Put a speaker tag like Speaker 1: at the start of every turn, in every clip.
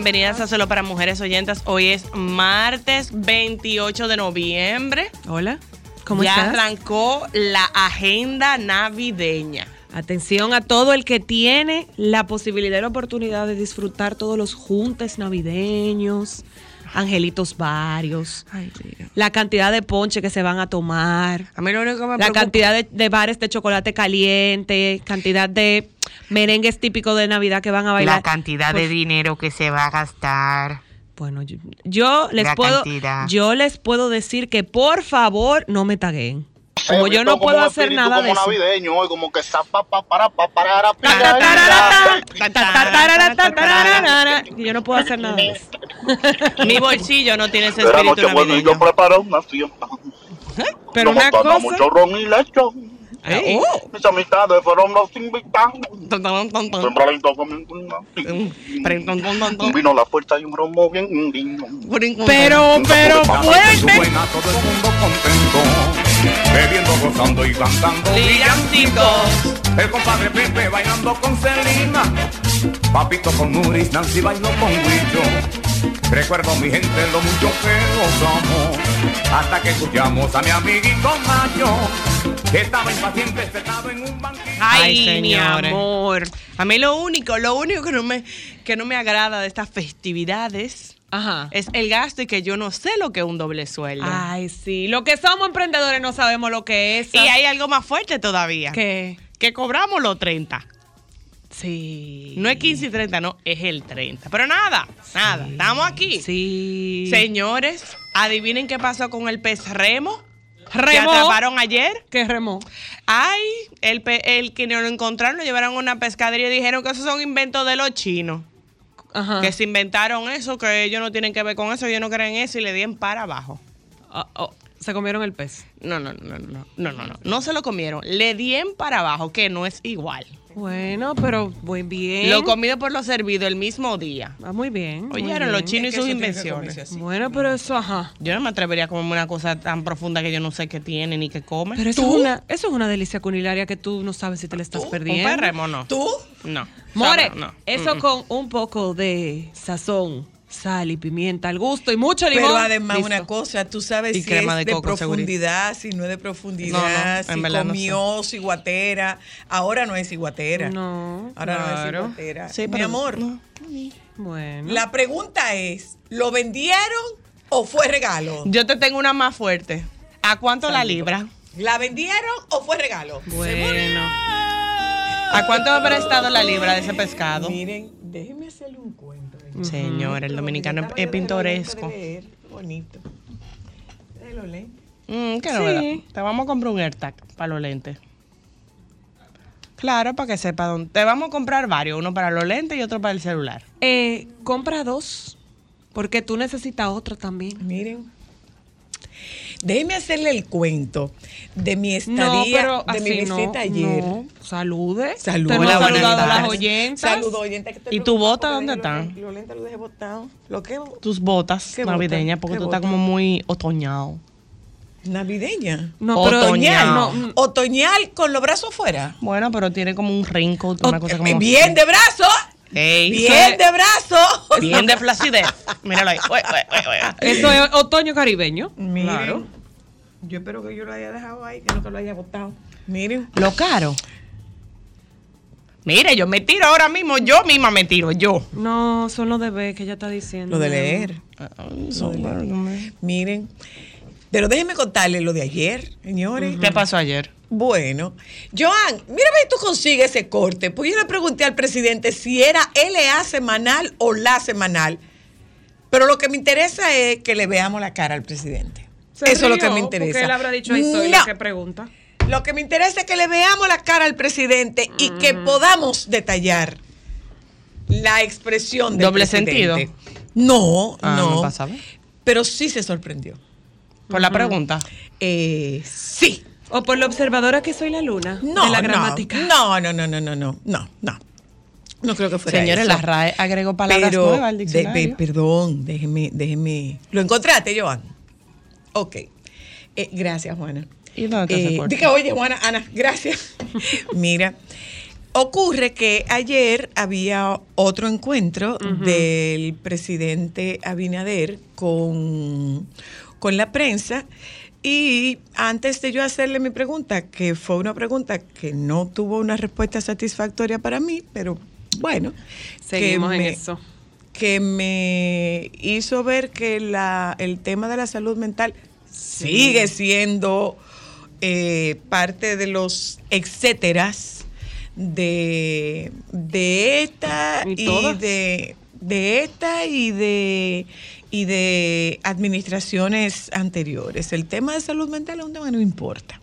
Speaker 1: Bienvenidas a Solo para Mujeres Oyentes. Hoy es martes 28 de noviembre.
Speaker 2: Hola, ¿cómo
Speaker 1: ya
Speaker 2: estás?
Speaker 1: arrancó la agenda navideña.
Speaker 2: Atención a todo el que tiene la posibilidad y la oportunidad de disfrutar todos los juntes navideños, angelitos varios, la cantidad de ponche que se van a tomar,
Speaker 1: A mí lo único que me
Speaker 2: la
Speaker 1: preocupa-
Speaker 2: cantidad de, de bares de chocolate caliente, cantidad de merengues típicos de Navidad que van a bailar.
Speaker 3: La cantidad de
Speaker 2: Pues,
Speaker 3: dinero que se va a gastar.
Speaker 2: Bueno, yo, yo les
Speaker 3: La
Speaker 2: puedo
Speaker 3: cantidad.
Speaker 2: yo les puedo decir que por favor no me taguen. Como yo no puedo hacer nada de
Speaker 4: como
Speaker 2: eso.
Speaker 4: navideño, hoy como que
Speaker 2: Yo no puedo hacer nada de eso.
Speaker 1: Mi bolsillo no tiene ese espíritu
Speaker 4: yo preparo una fiesta.
Speaker 2: Pero una cosa.
Speaker 4: mucho ron y lechón.
Speaker 2: Ey.
Speaker 4: Mis amistades fueron los invitados. Un vino a la fuerza y un romo bien lindo.
Speaker 2: Pero, pero fuerte.
Speaker 5: buena, todo el mundo contento, bebiendo, gozando y cantando. El compadre Pepe bailando con Celina, Papito con Nuris, Nancy bailó con Huicho. Recuerdo mi gente lo mucho que gozamos, hasta que escuchamos a mi amiguito Mayo, estaba impaciente sentado en un banquillo.
Speaker 1: Ay,
Speaker 2: Ay, mi amor.
Speaker 1: A mí lo único, lo único que no me, que no me agrada de estas festividades
Speaker 2: Ajá.
Speaker 1: es el gasto y que yo no sé lo que es un doble sueldo.
Speaker 2: Ay, sí. Lo que somos emprendedores no sabemos lo que es.
Speaker 1: y hay algo más fuerte todavía.
Speaker 2: ¿Qué?
Speaker 1: Que cobramos los 30.
Speaker 2: Sí.
Speaker 1: No es 15 y 30, no, es el 30. Pero nada, nada, estamos aquí.
Speaker 2: Sí.
Speaker 1: Señores, adivinen qué pasó con el pez remo. Que
Speaker 2: Remó.
Speaker 1: atraparon ayer.
Speaker 2: ¿Qué remó?
Speaker 1: Ay, el, pe- el que no lo encontraron lo llevaron a una pescadería y dijeron que esos son inventos de los chinos.
Speaker 2: Ajá.
Speaker 1: Que se inventaron eso, que ellos no tienen que ver con eso, ellos no creen eso y le dieron para abajo.
Speaker 2: Ah, oh, se comieron el pez.
Speaker 1: No, no, no, no, no, no, no, no. No se lo comieron. Le di en para abajo, que no es igual.
Speaker 2: Bueno, pero muy bien.
Speaker 1: Lo comido por lo servido el mismo día.
Speaker 2: Ah, muy bien.
Speaker 1: Oyeron los chinos y sus invenciones.
Speaker 2: Bueno, pero eso, ajá.
Speaker 1: Yo no me atrevería a comerme una cosa tan profunda que yo no sé qué tiene ni qué come.
Speaker 2: Pero eso, Es, una, eso es una delicia culinaria que tú no sabes si te la estás perdiendo.
Speaker 1: ¿Un perremo no?
Speaker 6: ¿Tú?
Speaker 1: No.
Speaker 2: More, eso con un poco de sazón sal y pimienta al gusto y mucho limón.
Speaker 6: Pero además
Speaker 2: listo.
Speaker 6: una cosa, tú sabes
Speaker 1: Y
Speaker 6: si
Speaker 1: crema
Speaker 6: es
Speaker 1: de
Speaker 6: profundidad, si no es de profundidad,
Speaker 1: No, no, en
Speaker 6: si
Speaker 1: verdad no
Speaker 6: comió ciguatera. Ahora no es ciguatera.
Speaker 2: No,
Speaker 6: Ahora no es ciguatera.
Speaker 1: Sí,
Speaker 6: Mi amor,
Speaker 1: no.
Speaker 2: Bueno.
Speaker 6: la pregunta es, ¿lo vendieron o fue regalo?
Speaker 1: Yo te tengo una más fuerte. ¿A cuánto la libra?
Speaker 6: ¿La vendieron o fue regalo?
Speaker 2: Bueno.
Speaker 1: ¿A cuánto habrá estado la libra de ese pescado?
Speaker 6: Miren, déjenme hacerle un cuento.
Speaker 1: Señor, el dominicano es- es pintoresco.
Speaker 6: Qué bonito. Déjalo leer.
Speaker 1: Mm, qué
Speaker 2: Sí.
Speaker 1: novedad. Te vamos a comprar un AirTag para los lentes. Claro, para que sepa dónde. Te vamos a comprar varios, uno para los lentes y otro para el celular.
Speaker 2: Eh, compra dos, porque tú necesitas otro también.
Speaker 6: Miren. Déjeme hacerle el cuento de mi estadía, de mi
Speaker 2: no,
Speaker 6: visita ayer.
Speaker 2: no. Salude. Ha
Speaker 1: Hola,
Speaker 2: a las oyentas.
Speaker 6: Saludos, oyentes. que estoy
Speaker 1: ¿Y tu bota dónde
Speaker 6: dejé los
Speaker 1: están?
Speaker 6: lentes- Los lentes los dejé botados. ¿Lo qué?
Speaker 1: Tus botas
Speaker 6: ¿Qué bota?
Speaker 1: navideñas, porque
Speaker 6: ¿Qué
Speaker 1: tú estás como muy otoñado.
Speaker 6: Navideña.
Speaker 2: No, pero
Speaker 1: Otoñal.
Speaker 2: no,
Speaker 6: Otoñal con los brazos fuera.
Speaker 1: Bueno, pero tiene como un como.
Speaker 6: Bien de brazo.
Speaker 1: Ey,
Speaker 6: Bien de brazo.
Speaker 1: Bien de flacidez. Míralo ahí. Ué, ué, ué, ué.
Speaker 2: Eso es otoño caribeño.
Speaker 6: Miren.
Speaker 2: Claro.
Speaker 6: Yo espero que yo lo haya dejado ahí, que no te lo haya botado. Miren.
Speaker 1: Lo caro. Mire, yo me tiro ahora mismo, yo misma me tiro, yo.
Speaker 2: No, son los de B que ella está diciendo.
Speaker 6: Lo de
Speaker 2: mi amor.
Speaker 6: leer. Miren, Pero déjenme contarles lo de ayer, señores.
Speaker 1: ¿Qué pasó ayer?
Speaker 6: Bueno, Joan, ver si tú consigues ese corte. Pues yo le pregunté al presidente si era LA semanal o la semanal. Pero lo que me interesa es que le veamos la cara al presidente.
Speaker 2: Se
Speaker 6: Eso es lo que me interesa.
Speaker 2: Él habrá dicho ahí soy
Speaker 6: No.
Speaker 2: que pregunta.
Speaker 6: Lo que me interesa es que le veamos la cara al presidente y que podamos detallar la expresión del
Speaker 1: ¿Doble
Speaker 6: presidente.
Speaker 1: sentido?
Speaker 6: No,
Speaker 1: Ah,
Speaker 6: no.
Speaker 1: no pasaba.
Speaker 6: Pero sí se sorprendió.
Speaker 1: Por la pregunta.
Speaker 6: Eh, sí.
Speaker 2: O por la observadora que soy la luna
Speaker 6: No,
Speaker 2: de la gramática.
Speaker 6: No, no, no, no, no, no, no, no. No creo que fuera
Speaker 1: Señores,
Speaker 6: eso.
Speaker 1: la RAE agregó palabras
Speaker 6: Pero,
Speaker 1: nuevas al
Speaker 6: de-
Speaker 1: diccionario.
Speaker 6: pe- perdón, déjeme, déjeme. ¿Lo encontraste, Joan? Ok. Eh, gracias, Juana.
Speaker 1: ¿Y dónde ese
Speaker 6: Eh, diga, oye, Juana, Ana, gracias. Mira, ocurre que ayer había otro encuentro del presidente Abinader con, con la prensa. Y antes de yo hacerle mi pregunta, que fue una pregunta que no tuvo una respuesta satisfactoria para mí, pero bueno,
Speaker 2: Seguimos
Speaker 6: que
Speaker 2: en eso.
Speaker 6: que me hizo ver que la, el tema de la salud mental sigue siendo eh, parte de los etcéteras de, de esta
Speaker 2: Y
Speaker 6: y, de, de esta y de y de administraciones anteriores. El tema de salud mental es un tema que no importa.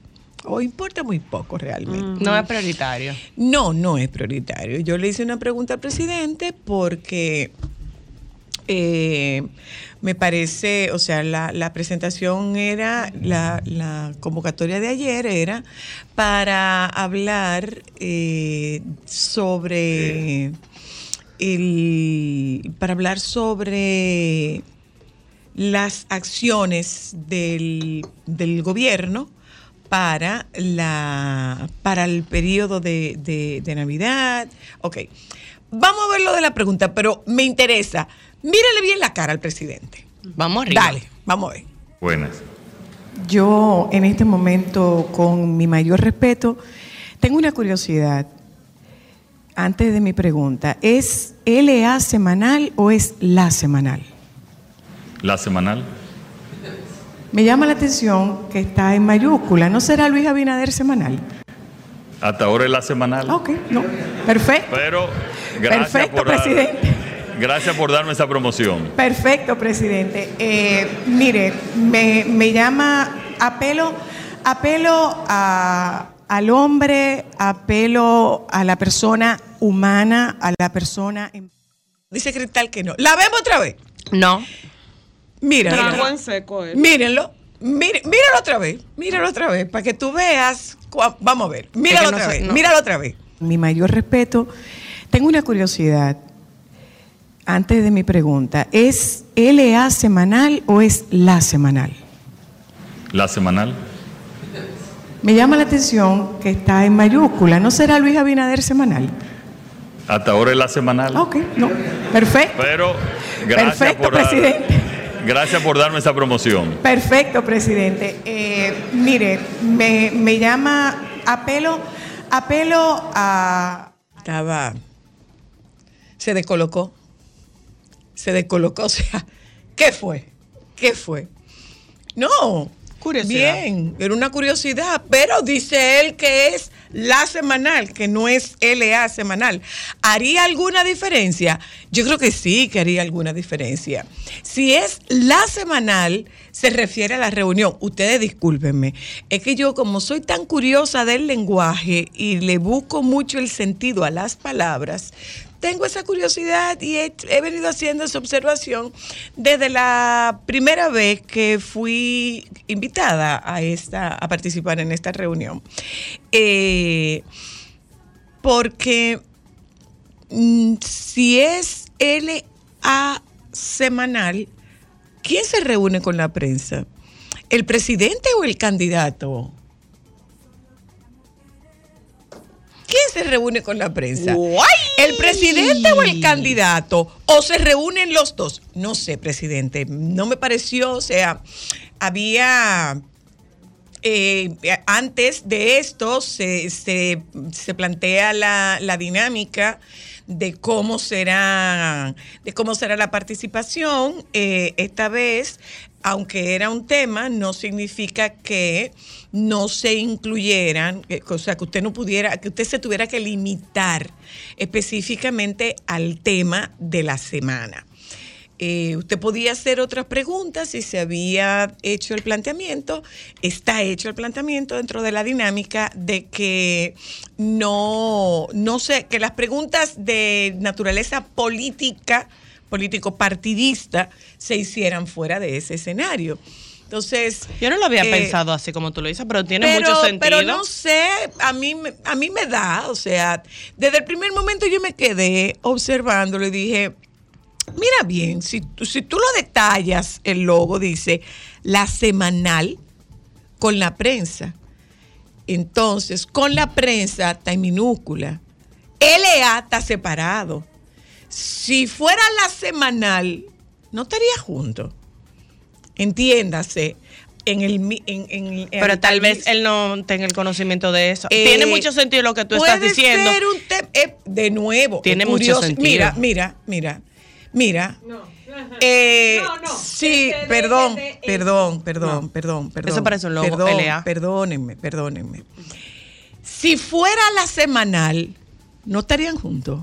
Speaker 6: O importa muy poco realmente.
Speaker 1: No es prioritario.
Speaker 6: No, no es prioritario. Yo le hice una pregunta al presidente porque eh, me parece, o sea, la, la presentación era, la, la convocatoria de ayer era para hablar eh, sobre el, para hablar sobre las acciones del, del gobierno para la para el periodo de, de- de Navidad. Ok. Vamos a ver lo de la pregunta, pero me interesa. Mírale bien la cara al presidente.
Speaker 1: Vamos arriba.
Speaker 6: Dale, vamos a ver.
Speaker 7: Buenas.
Speaker 6: Yo en este momento, con mi mayor respeto, tengo una curiosidad antes de mi pregunta. ¿Es LA semanal o es la semanal?
Speaker 7: La semanal.
Speaker 6: Me llama la atención que está en mayúscula. ¿No será Luis Abinader semanal?
Speaker 7: Hasta ahora es la semanal.
Speaker 6: Ok, no. Perfecto.
Speaker 7: Pero gracias
Speaker 6: Perfecto,
Speaker 7: por dar-
Speaker 6: presidente.
Speaker 7: gracias por darme esa promoción.
Speaker 6: Perfecto, presidente. Eh, mire, me, me llama, apelo, apelo a- al hombre, apelo a la persona humana, a la persona... en- Dice Cristal que no. ¿La vemos otra vez?
Speaker 1: No.
Speaker 6: Mira,
Speaker 2: Trago en seco él.
Speaker 6: mírenlo. Mire- míralo otra vez, míralo otra vez, para que tú veas. cua- Vamos a ver, míralo
Speaker 1: no
Speaker 6: otra
Speaker 1: sé,
Speaker 6: vez,
Speaker 1: no.
Speaker 6: míralo otra vez. Mi mayor respeto. Tengo una curiosidad antes de mi pregunta. ¿Es LA semanal o es la semanal?
Speaker 7: La semanal.
Speaker 6: Me llama la atención que está en mayúscula. ¿No será Luis Abinader semanal?
Speaker 7: Hasta ahora es la semanal.
Speaker 6: Ok, no. Perfecto.
Speaker 7: Pero gracias
Speaker 6: Perfecto,
Speaker 7: por
Speaker 6: presidente.
Speaker 7: Gracias por darme esa promoción.
Speaker 6: Perfecto, presidente. Eh, mire, me, me llama, apelo, apelo a... Estaba, se descolocó, se descolocó, o sea, ¿qué fue? ¿Qué fue? No, Bien, era una curiosidad, pero dice él que es la semanal, que no es LA semanal. ¿Haría alguna diferencia? Yo creo que sí que haría alguna diferencia. Si es la semanal, se refiere a la reunión. Ustedes discúlpenme, es que yo como soy tan curiosa del lenguaje y le busco mucho el sentido a las palabras, tengo esa curiosidad y he, venido haciendo esa observación desde la primera vez que fui invitada a esta a participar en esta reunión. Eh, porque mm, si es LA semanal, ¿quién se reúne con la prensa? ¿El presidente o el candidato? ¿Quién se reúne con la prensa? ¿El presidente o el candidato? ¿O se reúnen los dos? No sé, presidente. No me pareció, o sea, había... eh, antes de esto se, se- se plantea la, la dinámica de cómo será, de cómo será la participación. Eh, esta vez, aunque era un tema, no significa que no se incluyeran, eh, o sea, que usted no pudiera, que usted se tuviera que limitar específicamente al tema de la semana. Eh, usted podía hacer otras preguntas si se había hecho el planteamiento. Está hecho el planteamiento dentro de la dinámica de que no, no sé, que las preguntas de naturaleza política, político partidista, se hicieran fuera de ese escenario. Entonces.
Speaker 1: Yo no lo había
Speaker 6: eh,
Speaker 1: pensado así como tú lo dices, pero tiene
Speaker 6: pero,
Speaker 1: mucho sentido.
Speaker 6: Pero no sé, a mí, me- a mí me da, o sea, desde el primer momento yo me quedé observándolo y dije, mira bien, si, tú- si tú lo detallas, el logo dice la semanal con la prensa. Entonces, con la prensa está en minúscula. LA está separado. Si fuera la semanal, no estaría junto. Entiéndase. En el, en, en-
Speaker 1: Pero tal
Speaker 6: al
Speaker 1: vez él no tenga el conocimiento de eso.
Speaker 6: eh,
Speaker 1: Tiene mucho sentido lo que tú estás diciendo.
Speaker 6: ser un eh, de nuevo.
Speaker 1: Tiene mucho sentido.
Speaker 6: Mira, mira, mira, mira. Eh, sí, perdón, perdón, perdón, perdón, perdón.
Speaker 1: Eso parece un logo,
Speaker 6: Perdón,
Speaker 1: LA.
Speaker 6: Perdónenme, perdónenme. Si fuera la semanal, no estarían juntos.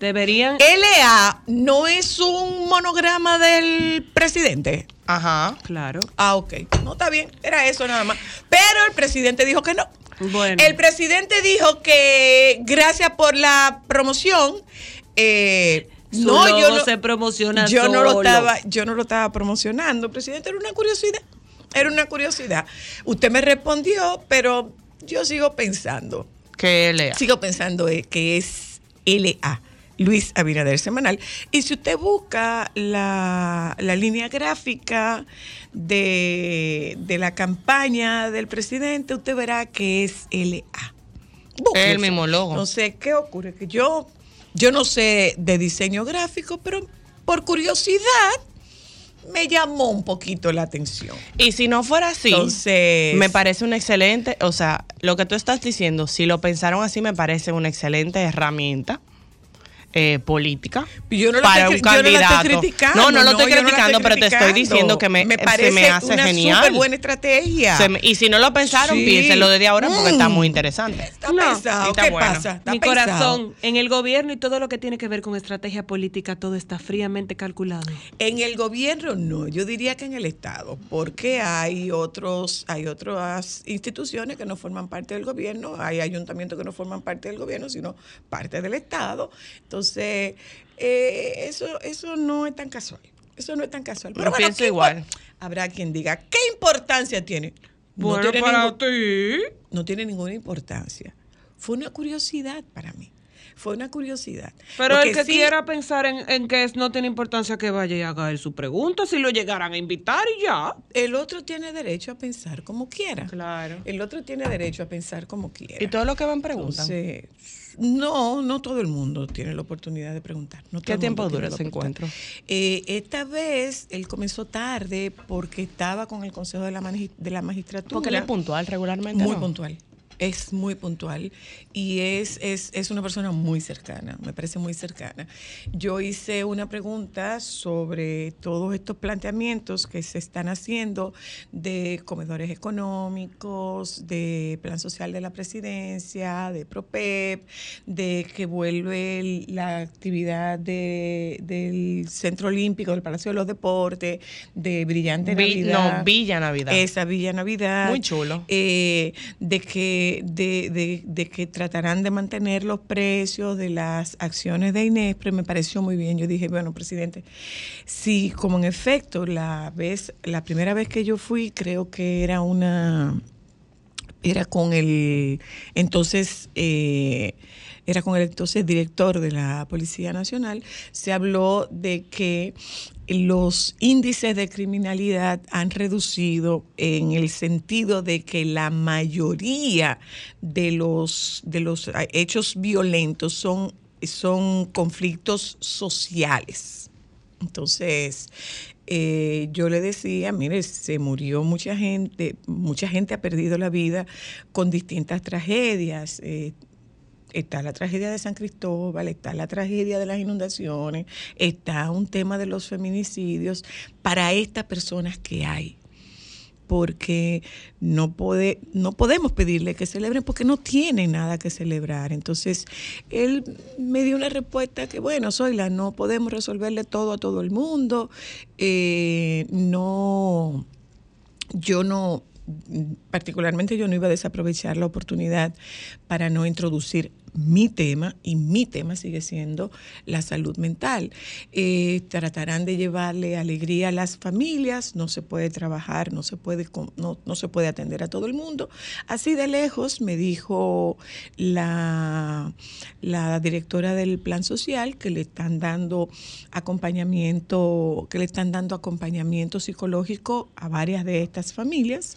Speaker 2: Deberían.
Speaker 6: LA no es un monograma del presidente.
Speaker 1: Ajá.
Speaker 2: Claro.
Speaker 6: Ah, ok. No está bien. Era eso nada más. Pero el presidente dijo que no.
Speaker 2: Bueno.
Speaker 6: El presidente dijo que gracias por la promoción. eh,
Speaker 2: Su
Speaker 6: no, yo no,
Speaker 2: se promociona
Speaker 6: yo no lo estaba, yo no lo estaba promocionando, presidente. Era una curiosidad. Era una curiosidad. Usted me respondió, pero yo sigo pensando.
Speaker 1: Que lea.
Speaker 6: Sigo pensando eh, que es LA, Luis Abinader Semanal. Y si usted busca la, la línea gráfica de, de la campaña del presidente, usted verá que es LA. Búsquese.
Speaker 1: El mismo logo.
Speaker 6: Entonces, ¿qué ocurre? Que yo, yo no sé de diseño gráfico, pero por curiosidad me llamó un poquito la atención.
Speaker 1: Y si no fuera así,
Speaker 6: Entonces-
Speaker 1: me parece un excelente, o sea, lo que tú estás diciendo, si lo pensaron así, me parece una excelente herramienta eh, política
Speaker 6: Yo no la
Speaker 1: para
Speaker 6: estoy,
Speaker 1: un
Speaker 6: cri- yo no la
Speaker 1: candidato.
Speaker 6: estoy criticando.
Speaker 1: no, no lo estoy
Speaker 6: no
Speaker 1: criticando, pero te estoy diciendo que me,
Speaker 6: me
Speaker 1: se
Speaker 6: parece
Speaker 1: me hace
Speaker 6: una
Speaker 1: genial.
Speaker 6: súper buena estrategia.
Speaker 1: Se me- y si no lo pensaron,
Speaker 6: Sí.
Speaker 1: piénsenlo desde ahora porque está
Speaker 6: Mm.
Speaker 1: muy interesante.
Speaker 6: Está
Speaker 2: No.
Speaker 6: pensado.
Speaker 1: Está
Speaker 6: ¿Qué
Speaker 1: bueno.
Speaker 6: pasa? Está
Speaker 2: Mi
Speaker 6: pensado.
Speaker 2: corazón, en el gobierno y todo lo que tiene que ver con estrategia política, todo está fríamente calculado.
Speaker 6: En el gobierno no, yo diría que en el Estado, porque hay otros, hay otras instituciones que no forman parte del gobierno, hay ayuntamientos que no forman parte del gobierno, sino parte del Estado. Entonces, eh, eso, eso no es tan casual. Eso no es tan casual.
Speaker 1: Yo pienso
Speaker 6: ¿qué
Speaker 1: igual.
Speaker 6: Habrá quien diga, ¿qué importancia tiene? No
Speaker 2: Bueno,
Speaker 6: tiene
Speaker 2: para ti.
Speaker 6: no tiene ninguna importancia. Fue una curiosidad para mí. Fue una curiosidad.
Speaker 2: Pero el que
Speaker 6: sí-
Speaker 2: quiera pensar en, en que es- no tiene importancia que vaya y haga él su pregunta, si lo llegaran a invitar y ya.
Speaker 6: El otro tiene derecho a pensar como quiera.
Speaker 1: Claro.
Speaker 6: El otro tiene derecho a pensar como quiera.
Speaker 1: Y todo lo que van preguntan.
Speaker 6: Entonces, no, no todo el mundo tiene la oportunidad de preguntar. No
Speaker 1: ¿Qué tiempo dura ese encuentro?
Speaker 6: Eh, esta vez él comenzó tarde porque estaba con el Consejo de la, de la Magistratura.
Speaker 1: Porque él es puntual regularmente.
Speaker 6: Muy
Speaker 1: ¿no?
Speaker 6: puntual. Es muy puntual y es, es, es una persona muy cercana, me parece muy cercana. Yo hice una pregunta sobre todos estos planteamientos que se están haciendo de comedores económicos, de plan social de la presidencia, de PROPEP, de que vuelve el- la actividad de- del Centro Olímpico, del Palacio de los Deportes, de Brillante
Speaker 1: Vi-
Speaker 6: Navidad.
Speaker 1: no, Villa Navidad.
Speaker 6: Esa Villa Navidad.
Speaker 1: Muy chulo.
Speaker 6: Eh, de, que, de, de- de que tratarán de mantener los precios de las acciones de Inespre. Me pareció muy bien. Yo dije, bueno, presidente, sí, como en efecto, la vez, la primera vez que yo fui, creo que era una era con el entonces eh, era con el entonces director de la Policía Nacional, se habló de que los índices de criminalidad han reducido en el sentido de que la mayoría de los de los hechos violentos son son conflictos sociales. Entonces, eh, yo le decía, mire, se murió mucha gente, mucha gente ha perdido la vida con distintas tragedias. eh, está la tragedia de San Cristóbal, está la tragedia de las inundaciones, está un tema de los feminicidios para estas personas que hay porque no, puede, no podemos pedirle que celebren porque no tienen nada que celebrar. Entonces, él me dio una respuesta que, bueno, Zoila, no podemos resolverle todo a todo el mundo. eh, no, yo no, particularmente yo no iba a desaprovechar la oportunidad para no introducir mi tema, y mi tema sigue siendo la salud mental. Eh, tratarán de llevarle alegría a las familias, no se puede trabajar, no se puede, no, no se puede atender a todo el mundo. Así de lejos me dijo la, la directora del plan social que le están dando acompañamiento, que le están dando acompañamiento psicológico a varias de estas familias,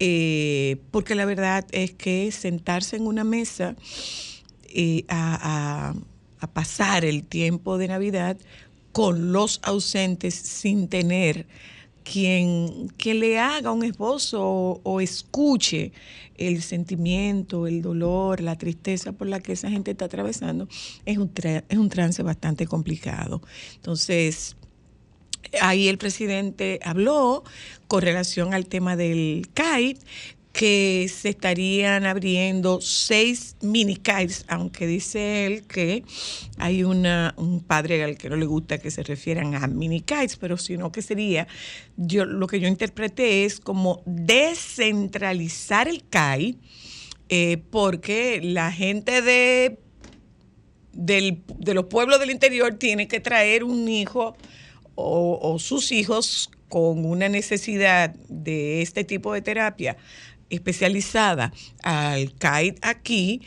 Speaker 6: eh, porque la verdad es que sentarse en una mesa eh, a, pasar el tiempo de Navidad con los ausentes sin tener quien, quien le haga un esposo o, escuche el sentimiento, el dolor, la tristeza por la que esa gente está atravesando, es un, es un trance bastante complicado. Entonces, ahí el presidente habló con relación al tema del CAI, que se estarían abriendo seis mini CAIs, aunque dice él que hay una, un padre al que no le gusta que se refieran a mini CAIs, pero sino que sería, yo lo que yo interpreté es como descentralizar el CAI, eh, porque la gente de del- de los pueblos del interior tiene que traer un hijo o sus hijos con una necesidad de este tipo de terapia especializada al CAIT aquí,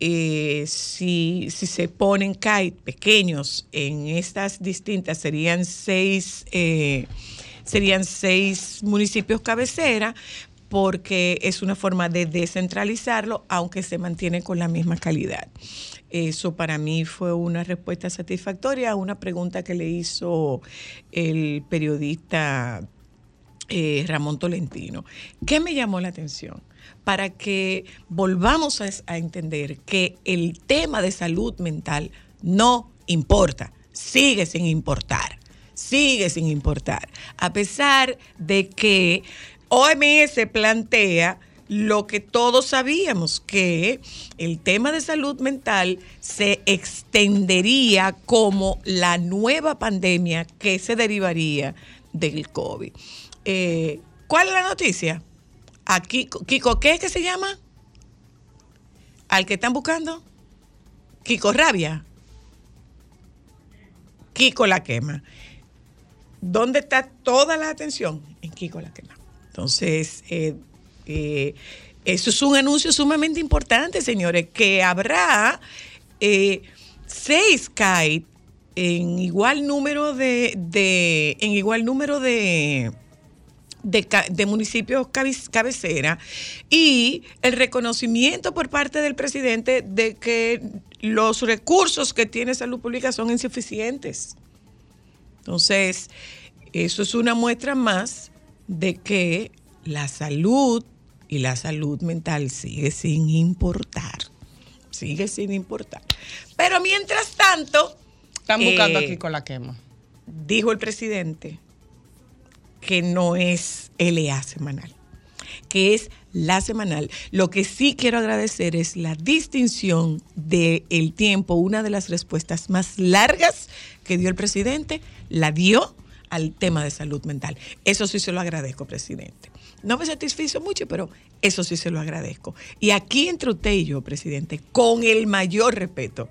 Speaker 6: eh, si, si se ponen CAIT pequeños en estas distintas, serían seis, eh, serían seis municipios cabecera, porque es una forma de descentralizarlo, aunque se mantiene con la misma calidad. Eso para mí fue una respuesta satisfactoria a una pregunta que le hizo el periodista eh, Ramón Tolentino. ¿Qué me llamó la atención? Para que volvamos a, a entender que el tema de salud mental no importa, sigue sin importar, sigue sin importar, a pesar de que OMS plantea lo que todos sabíamos, que el tema de salud mental se extendería como la nueva pandemia que se derivaría del COVID. Eh, ¿Cuál es la noticia? Aquí, Kiko, ¿qué es que se llama? ¿Al que están buscando? Kiko Rabia. Kiko la quema. ¿Dónde está toda la atención? En Kiko la quema. Entonces, eh, eh, eso es un anuncio sumamente importante, señores, que habrá seis CAIT en igual número de- en igual número de, de, municipios cabe- cabecera y el reconocimiento por parte del presidente de que los recursos que tiene salud pública son insuficientes. Entonces, eso es una muestra más de que la salud y la salud mental sigue sin importar. Sigue sin importar. Pero mientras tanto,
Speaker 1: Están buscando
Speaker 6: eh,
Speaker 1: aquí con la quema.
Speaker 6: dijo el presidente que no es LA semanal, que es la semanal. Lo que sí quiero agradecer es la distinción del el tiempo. Una de las respuestas más largas que dio el presidente la dio al tema de salud mental. Eso sí se lo agradezco, presidente. No me satisfizo mucho, pero eso sí se lo agradezco. Y aquí entre usted y yo, presidente, con el mayor respeto,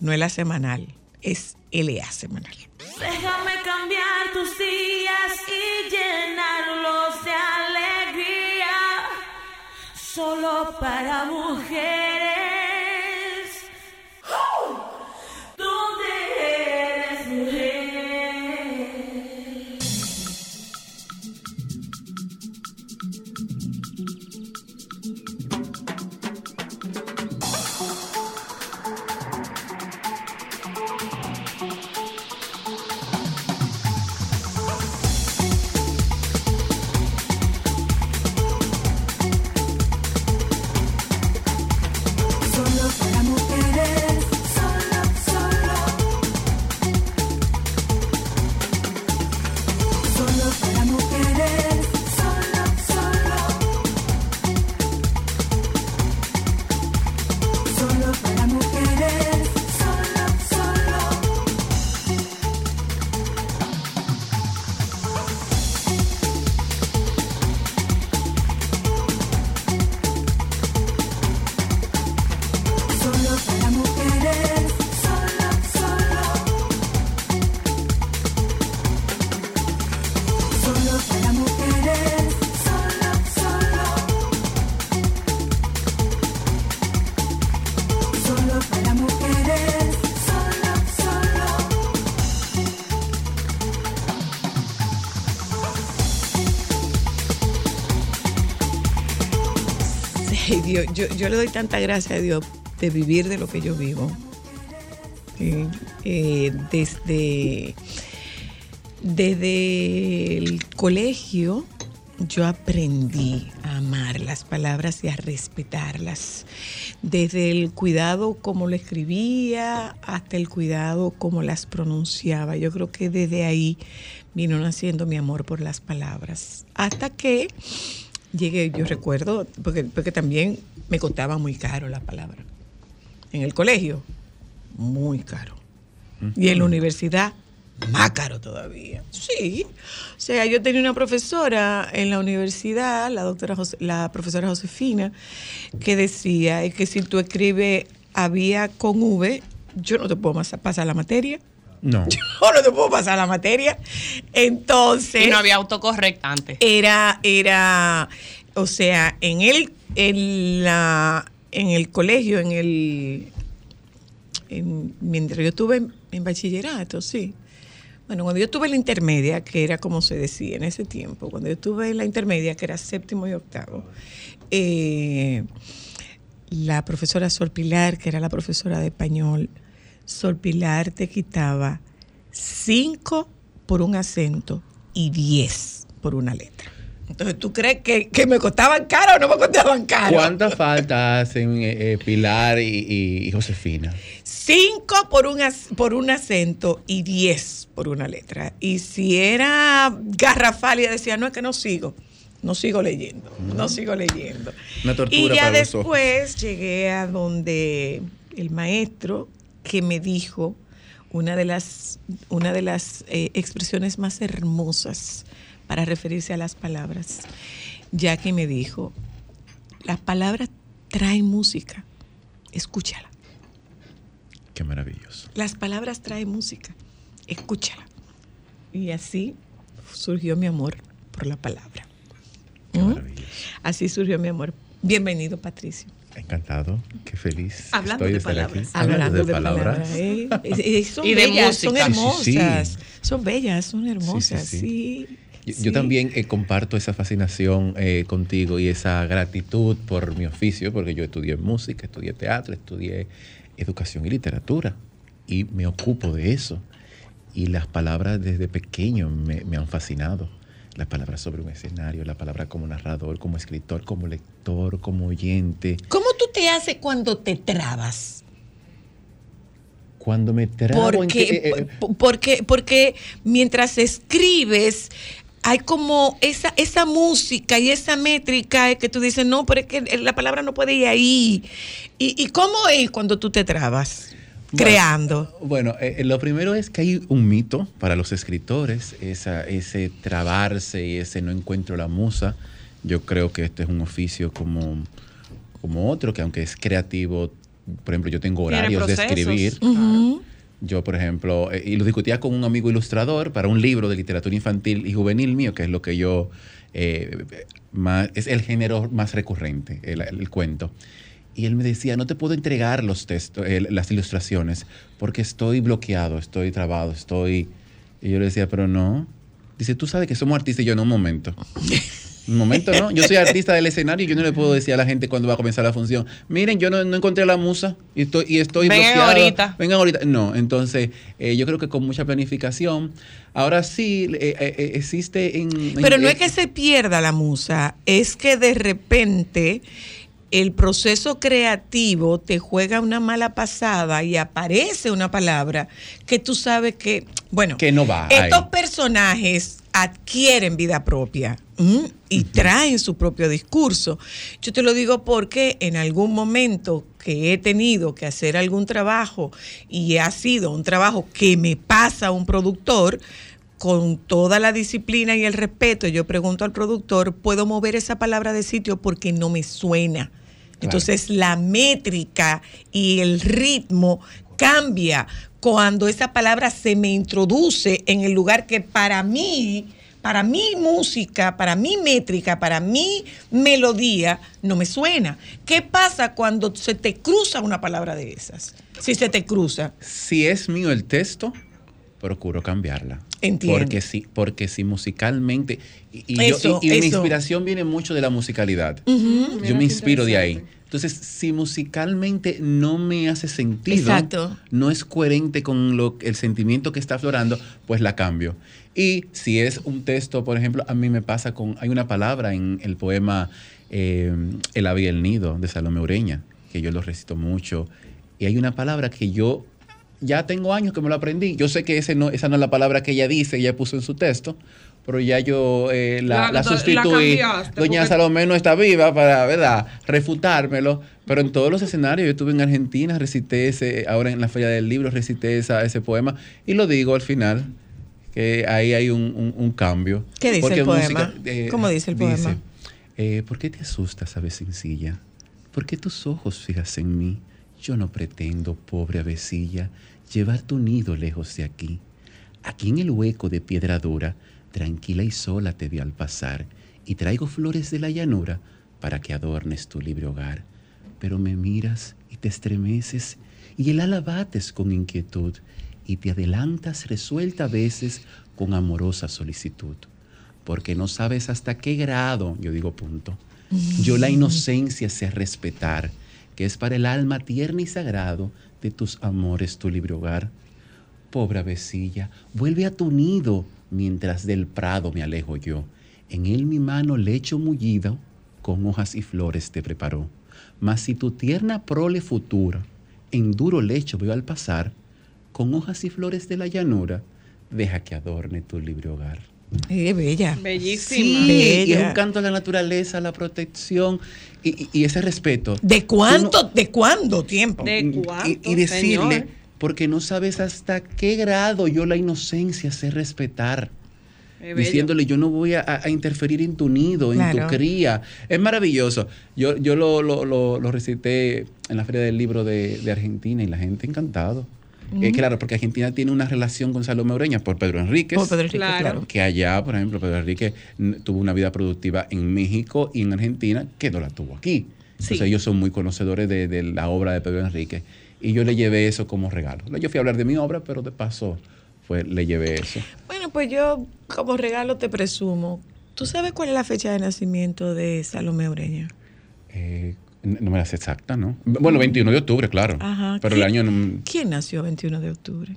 Speaker 6: no es la semanal, es LA semanal.
Speaker 8: Déjame cambiar tus días y llenarlos de alegría. Solo para mujeres.
Speaker 6: Yo, le doy tanta gracia a Dios de vivir de lo que yo vivo. Eh, desde, desde el colegio yo aprendí a amar las palabras y a respetarlas. Desde el cuidado como lo escribía hasta el cuidado como las pronunciaba. Yo creo que desde ahí vino naciendo mi amor por las palabras. Hasta que llegué, yo recuerdo, porque, porque también me costaba muy caro la palabra. En el colegio, muy caro. Y en la universidad, más caro todavía. Sí. O sea, yo tenía una profesora en la universidad, la doctora Jose- la profesora Josefina, que decía es que si tú escribes había con V, yo no te puedo pasar la materia.
Speaker 9: No.
Speaker 6: Yo no te puedo pasar la materia. Entonces.
Speaker 1: Y no había autocorrect antes.
Speaker 6: Era, era, o sea, en el, en la, en el colegio, en el, en- mientras yo estuve en, en bachillerato, sí. Bueno, cuando yo estuve en la intermedia, que era como se decía en ese tiempo, cuando yo estuve en la intermedia, que era séptimo y octavo, eh, la profesora Sol Pilar, que era la profesora de español, Sol Pilar te quitaba cinco por un acento y diez por una letra. Entonces, ¿tú crees que, que me costaban caro o no me costaban caro?
Speaker 9: ¿Cuánta falta hacen eh, eh, Pilar y, y- y Josefina?
Speaker 6: Cinco por un, por un acento y diez por una letra. Y si era garrafal, ella decía, no, es que no sigo. No sigo leyendo, no sigo leyendo.
Speaker 9: Una tortura
Speaker 6: y ya
Speaker 9: para los ojos.
Speaker 6: después llegué a donde el maestro que me dijo una de las, una de las eh, expresiones más hermosas para referirse a las palabras, ya que me dijo, las palabras traen música, escúchala.
Speaker 9: Qué maravilloso.
Speaker 6: Las palabras traen música, escúchala. Y así surgió mi amor por la palabra. ¿Mm? Así surgió mi amor. Bienvenido, Patricio.
Speaker 9: Encantado, qué feliz.
Speaker 6: Hablando
Speaker 9: estoy
Speaker 6: de
Speaker 9: aquí.
Speaker 6: palabras. Hablando de palabras. ¿eh? Y- y son
Speaker 1: Y de
Speaker 6: bellas, son
Speaker 1: música.
Speaker 6: hermosas.
Speaker 9: Sí, sí,
Speaker 6: Son bellas, son hermosas.
Speaker 9: sí,
Speaker 6: Sí,
Speaker 9: sí. Yo,
Speaker 6: sí.
Speaker 9: yo también eh, comparto esa fascinación eh, contigo y esa gratitud por mi oficio, porque yo estudié música, estudié teatro, estudié educación y literatura y me ocupo de eso. Y las palabras desde pequeño me, me han fascinado. Las palabras sobre un escenario, la palabra como narrador, como escritor, como lector, como oyente.
Speaker 6: ¿Cómo tú te haces cuando te trabas?
Speaker 9: Cuando me trabo
Speaker 6: Porque,
Speaker 9: que- eh, eh,
Speaker 6: porque, porque mientras escribes, hay como esa, esa música y esa métrica que tú dices, no, pero es que la palabra no puede ir ahí. ¿Y, y cómo es cuando tú te trabas?
Speaker 9: Bueno,
Speaker 6: creando.
Speaker 9: Bueno, eh, lo primero es que hay un mito para los escritores, esa, ese trabarse y ese no encuentro la musa. Yo creo que este es un oficio como, como otro, que aunque es creativo, por ejemplo, yo tengo horarios de escribir. Yo, por ejemplo, eh, y lo discutía con un amigo ilustrador para un libro de literatura infantil y juvenil mío, que es lo que yo, eh, más, es el género más recurrente, el, el cuento. Y él me decía, no te puedo entregar los textos, eh, las ilustraciones, porque estoy bloqueado, estoy trabado, estoy... Y yo le decía, pero no. Dice, tú sabes que somos artistas y yo no, un momento. Un momento, ¿no? Yo soy artista del escenario y yo no le puedo decir a la gente cuando va a comenzar la función, miren, yo no, no encontré la musa y estoy, y estoy
Speaker 1: Vengan
Speaker 9: bloqueado.
Speaker 1: ahorita.
Speaker 9: Vengan ahorita. No, entonces eh, yo creo que con mucha planificación. Ahora sí, eh, eh, existe en... en-
Speaker 6: Pero no es que se pierda la musa, es que de repente el proceso creativo te juega una mala pasada y aparece una palabra que tú sabes que, bueno,
Speaker 9: Que no va
Speaker 6: estos
Speaker 9: ahí.
Speaker 6: personajes adquieren vida propia ¿m? y traen su propio discurso. Yo te lo digo porque en algún momento que he tenido que hacer algún trabajo y ha sido un trabajo que me pasa a un productor, con toda la disciplina y el respeto, yo pregunto al productor, ¿puedo mover esa palabra de sitio porque no me suena? Entonces la métrica y el ritmo cambia cuando esa palabra se me introduce en el lugar que para mí, para mi música, para mi métrica, para mi melodía, no me suena. ¿Qué pasa cuando se te cruza una palabra de esas? Si se te cruza.
Speaker 9: Si es mío el texto, procuro cambiarla.
Speaker 6: Entiendo.
Speaker 9: Porque sí, porque si musicalmente. Y, y yo-
Speaker 6: Eso,
Speaker 9: y- y mi inspiración viene mucho de la musicalidad.
Speaker 6: Ujú.
Speaker 9: Yo me inspiro de ahí. Entonces, si musicalmente no me hace sentido,
Speaker 6: Exacto.
Speaker 9: no es coherente con lo, el sentimiento que está aflorando, pues la cambio. Y si es un texto, por ejemplo, a mí me pasa con, hay una palabra en el poema eh, El ave y el nido de Salomé Ureña, que yo lo recito mucho, y hay una palabra que yo ya tengo años que me lo aprendí. Yo sé que ese no, esa no es la palabra que ella dice, ella puso en su texto, pero ya yo eh, la,
Speaker 2: La-
Speaker 9: la
Speaker 2: la
Speaker 9: sustituí. Doña
Speaker 2: porque-
Speaker 9: Salomé no está viva para, ¿verdad?, refutármelo. Pero en todos los escenarios, yo estuve en Argentina, recité ese, ahora en la Feria del Libro, recité esa, ese poema, y lo digo al final, que ahí hay un, un- un cambio.
Speaker 6: ¿Qué dice el
Speaker 9: música,
Speaker 6: poema? ¿Cómo dice el poema?
Speaker 9: eh, ¿Por qué te asustas, ave sencilla? ¿Por qué tus ojos fijas en mí? Yo no pretendo, pobre avecilla, llevar tu nido lejos de aquí. Aquí en el hueco de piedra dura, tranquila y sola te vi al pasar, y traigo flores de la llanura para que adornes tu libre hogar. Pero me miras y te estremeces, y el ala bates con inquietud, y te adelantas resuelta a veces con amorosa solicitud porque no sabes hasta qué grado, yo digo punto, yo la inocencia sé respetar, que es para el alma tierna y sagrado de tus amores tu libre hogar. Pobre avecilla, vuelve a tu nido mientras del prado me alejo yo. En él mi mano lecho mullido con hojas y flores te preparó. Mas si tu tierna prole futura en duro lecho veo al pasar, con hojas y flores de la llanura, deja que adorne tu libre hogar.
Speaker 6: Es bella.
Speaker 2: Bellísima.
Speaker 9: Sí, y es un canto a la naturaleza, a la protección y, y- y ese respeto.
Speaker 6: ¿De cuánto, de cuándo tiempo?
Speaker 2: ¿De
Speaker 9: Y-
Speaker 2: cuánto,
Speaker 9: y, decirle,
Speaker 2: señor?
Speaker 9: porque no sabes hasta qué grado yo la inocencia sé respetar. Diciéndole, yo no voy a, a interferir en tu nido, en
Speaker 6: Claro.
Speaker 9: tu cría. Es maravilloso. Yo, yo lo, lo, lo- lo recité en la Feria del Libro de, de Argentina y la gente encantado. Eh, claro, porque Argentina tiene una relación con Salomé Ureña por Pedro Enríquez.
Speaker 6: Por Pedro Enrique,
Speaker 2: Claro.
Speaker 6: claro.
Speaker 9: Que allá, por ejemplo, Pedro Enrique mm, tuvo una vida productiva en México y en Argentina que no la tuvo aquí. Entonces ellos son muy conocedores de, de la obra de Pedro Enrique. Y yo le llevé eso como regalo. Yo fui a hablar de mi obra, pero de paso fue, le llevé eso.
Speaker 6: Bueno, pues yo como regalo te presumo. ¿Tú sabes cuál es la fecha de nacimiento de Salomé Ureña?
Speaker 9: Eh, no me la sé exacta, ¿no? Bueno, 21 de octubre, claro.
Speaker 6: Ajá.
Speaker 9: Pero el
Speaker 6: ¿Qué-
Speaker 9: año no...
Speaker 6: ¿Quién nació 21 de octubre?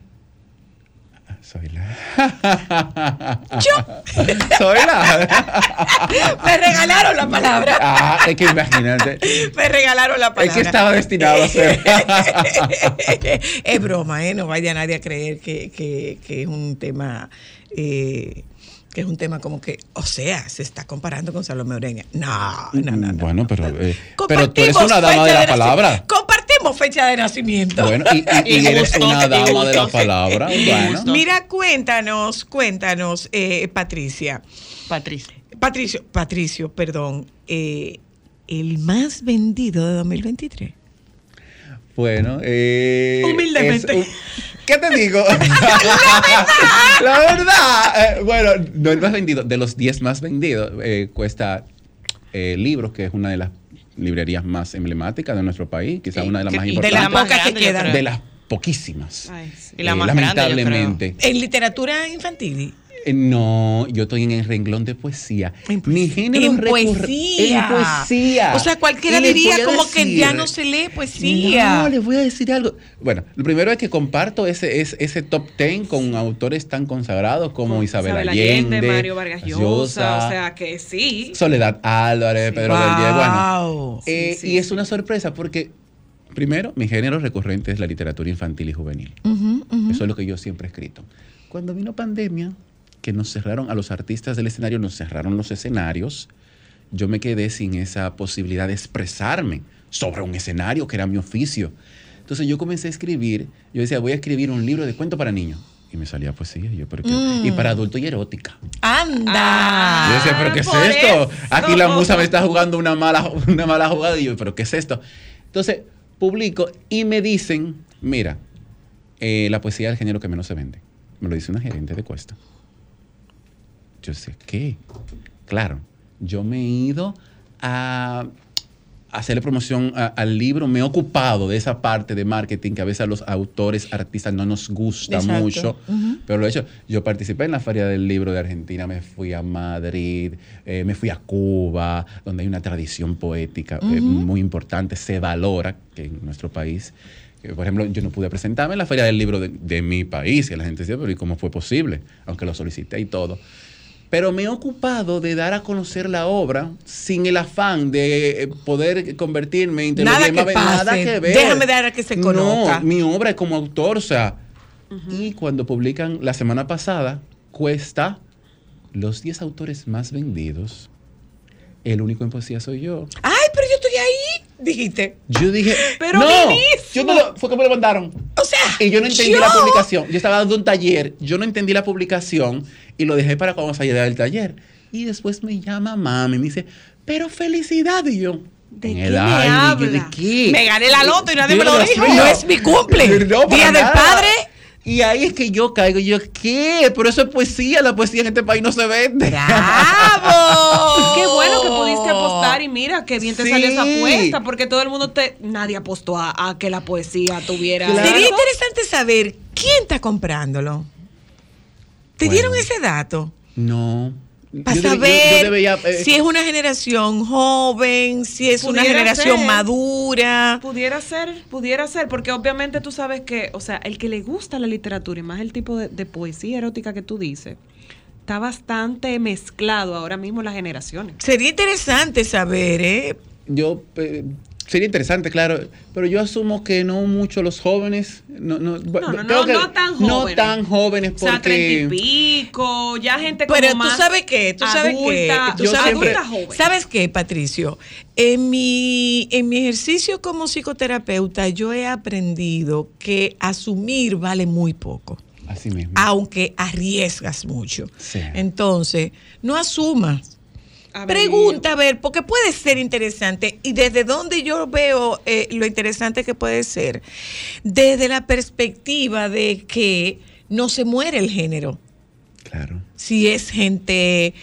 Speaker 9: Soy la...
Speaker 6: Yo.
Speaker 9: Soy la...
Speaker 6: Me regalaron la palabra.
Speaker 9: Ah, es que imagínate.
Speaker 6: Me regalaron la
Speaker 9: Es
Speaker 6: palabra.
Speaker 9: que estaba destinado a ser.
Speaker 6: es broma, ¿eh? No vaya nadie a creer que, que- que es un tema. eh, que es un tema como que, o sea, se está comparando con Salomé Ureña. No, no, no. no.
Speaker 9: Bueno, pero, eh, pero tú eres una dama de la palabra.
Speaker 6: Compartimos fecha de nacimiento.
Speaker 9: Bueno, y, y- y
Speaker 1: Y
Speaker 9: eres una dama de la palabra. Bueno.
Speaker 6: Mira, cuéntanos, cuéntanos, eh, Patricia.
Speaker 1: Patricia.
Speaker 6: Patricio, Patricio, perdón. eh, el más vendido de 2023.
Speaker 9: Bueno, eh,
Speaker 6: Humildemente.
Speaker 9: es ¿Qué te digo? La verdad. eh, bueno, no el más vendido. De los 10 más vendidos, eh, cuesta eh, Libros, que es una de las librerías más emblemáticas de nuestro país, quizás
Speaker 1: Sí,
Speaker 9: una de las
Speaker 1: que-
Speaker 9: más
Speaker 1: y de
Speaker 9: importantes.
Speaker 6: las pocas que quedan.
Speaker 9: de las poquísimas.
Speaker 2: Ay, sí.
Speaker 1: Y la
Speaker 9: Eh,
Speaker 1: grande,
Speaker 9: lamentablemente.
Speaker 6: En literatura infantil.
Speaker 9: Eh, No, yo estoy en el renglón de poesía. Mi género
Speaker 6: En poesía.
Speaker 9: En poesía.
Speaker 6: O sea, cualquiera diría como que ya no se lee poesía.
Speaker 9: No, les voy a decir algo. Bueno, lo primero es que comparto ese, ese, ese top 10 con autores tan consagrados como
Speaker 2: Con
Speaker 9: Isabel,
Speaker 2: Isabel
Speaker 9: Allende,
Speaker 2: Mario Vargas Llosa, o sea que sí.
Speaker 9: Soledad Álvarez, Pedro
Speaker 6: Wow.
Speaker 9: Vergés, Bueno,
Speaker 6: Sí,
Speaker 9: eh,
Speaker 2: sí,
Speaker 9: y es una sorpresa porque, primero, mi género recurrente es la literatura infantil y juvenil. Eso es lo que yo siempre he escrito. Cuando vino pandemia, que nos cerraron a los artistas del escenario, nos cerraron los escenarios, yo me quedé sin esa posibilidad de expresarme sobre un escenario que era mi oficio. Entonces yo comencé a escribir, yo decía, voy a escribir un libro de cuento para niños. Y me salía poesía, y yo, ¿pero qué?
Speaker 6: Mm.
Speaker 9: Y para adulto y erótica.
Speaker 6: Anda.
Speaker 9: Yo decía, ¿pero qué es esto?
Speaker 2: eso.
Speaker 9: Aquí la musa me está jugando una mala, una mala jugada. Y yo, ¿pero qué es esto? Entonces, publico y me dicen, mira, eh, la poesía es el género que menos se vende. Me lo dice una gerente de Cuesta. Yo sé, ¿qué? Claro, yo me he ido a, hacerle promoción a- al libro. Me he ocupado de esa parte de marketing que a veces a los autores, artistas no nos gusta
Speaker 6: Exacto.
Speaker 9: mucho. Pero lo he hecho. Yo participé en la Feria del Libro de Argentina, me fui a Madrid, eh, me fui a Cuba, donde hay una tradición poética eh, muy importante, se valora que en nuestro país. Por ejemplo, yo no pude presentarme en la Feria del Libro de, de mi país, y la gente decía, pero ¿y cómo fue posible? Aunque lo solicité y todo. Pero me he ocupado de dar a conocer la obra sin el afán de eh, poder convertirme en
Speaker 6: Nada que
Speaker 9: Nada
Speaker 6: pase.
Speaker 9: que ver.
Speaker 6: Déjame dar a que se conozca.
Speaker 9: No, mi obra es como autor, o sea. Y cuando publican la semana pasada, cuesta los 10 autores más vendidos. El único en poesía soy yo.
Speaker 6: Ay, pero yo estoy dijiste.
Speaker 9: Yo dije,
Speaker 6: Pero
Speaker 9: no, yo no lo- fue como lo mandaron.
Speaker 6: O sea,
Speaker 9: y yo no entendí
Speaker 6: yo-
Speaker 9: la publicación. Yo estaba dando un taller, yo no entendí la publicación y lo dejé para cuando salía del taller. Y después me llama mami y me dice, pero felicidad. Y yo, ¿de
Speaker 6: qué me habla? Me gané la loto y nadie me lo dijo. No es mi cumple.
Speaker 9: No,
Speaker 6: Día del padre.
Speaker 9: Y ahí es que yo caigo yo, ¿qué? Pero eso es poesía, la poesía en este país no se vende.
Speaker 6: ¡Bravo!
Speaker 2: Mira qué bien te
Speaker 9: Sí.
Speaker 2: salió esa apuesta, porque todo el mundo te, nadie apostó a, a que la poesía tuviera.
Speaker 6: Sería interesante saber quién está comprándolo. ¿Te
Speaker 9: Bueno.
Speaker 6: dieron ese dato?
Speaker 9: No.
Speaker 6: Para
Speaker 9: Yo debe- yo-
Speaker 6: saber
Speaker 9: yo debería, eh,
Speaker 6: si es una generación joven, si es una generación
Speaker 2: ser.
Speaker 6: madura.
Speaker 2: Pudiera ser, pudiera ser, porque obviamente tú sabes que, o sea, el que le gusta la literatura y más el tipo de, de poesía erótica que tú dices, está bastante mezclado ahora mismo las generaciones.
Speaker 6: Sería interesante saber, ¿eh?
Speaker 9: yo eh, sería interesante, claro, pero yo asumo que no mucho los jóvenes, no, no,
Speaker 2: No, no,
Speaker 9: creo
Speaker 2: no,
Speaker 9: que
Speaker 2: no tan
Speaker 9: no
Speaker 2: jóvenes.
Speaker 9: tan jóvenes
Speaker 2: O sea,
Speaker 9: porque
Speaker 2: treinta y pico, ya gente como
Speaker 6: Pero tú
Speaker 2: más
Speaker 6: sabes qué, tú sabes qué, tú sabes qué,
Speaker 2: joven.
Speaker 6: ¿sabes qué, Patricio? En mi, en mi ejercicio como psicoterapeuta yo he aprendido que asumir vale muy poco,
Speaker 9: así mismo.
Speaker 6: aunque arriesgas mucho.
Speaker 9: Sí.
Speaker 6: Entonces, no asumas.
Speaker 2: A ver.
Speaker 6: Pregunta, a ver, porque puede ser interesante. Y desde donde yo veo eh, lo interesante que puede ser, desde la perspectiva de que no se muere el género.
Speaker 9: Claro.
Speaker 6: Si es gente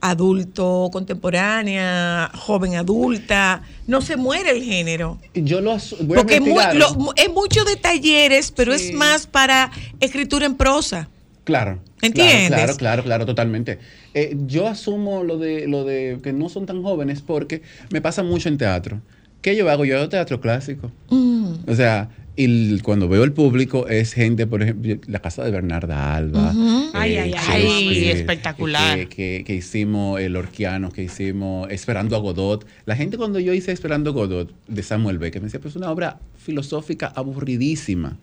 Speaker 6: adulto, contemporánea, joven adulta, no se muere el género.
Speaker 9: Yo lo voy a
Speaker 6: Porque muy- lo- es mucho de talleres, pero es más para escritura en prosa.
Speaker 9: Claro.
Speaker 6: ¿Entiendes?
Speaker 9: Claro, claro, claro, claro, totalmente. Eh, yo asumo lo de lo de que no son tan jóvenes porque me pasa mucho en teatro. ¿Qué yo hago? Yo hago teatro clásico. O sea, y cuando veo el público es gente, por ejemplo, la casa de Bernarda Alba. Eh,
Speaker 3: Ay, ay, ay,
Speaker 9: que-
Speaker 3: espectacular.
Speaker 9: Que, que- que hicimos el Orquiano, que hicimos Esperando a Godot. La gente cuando yo hice Esperando a Godot de Samuel Beckett me decía, pues es una obra filosófica aburridísima.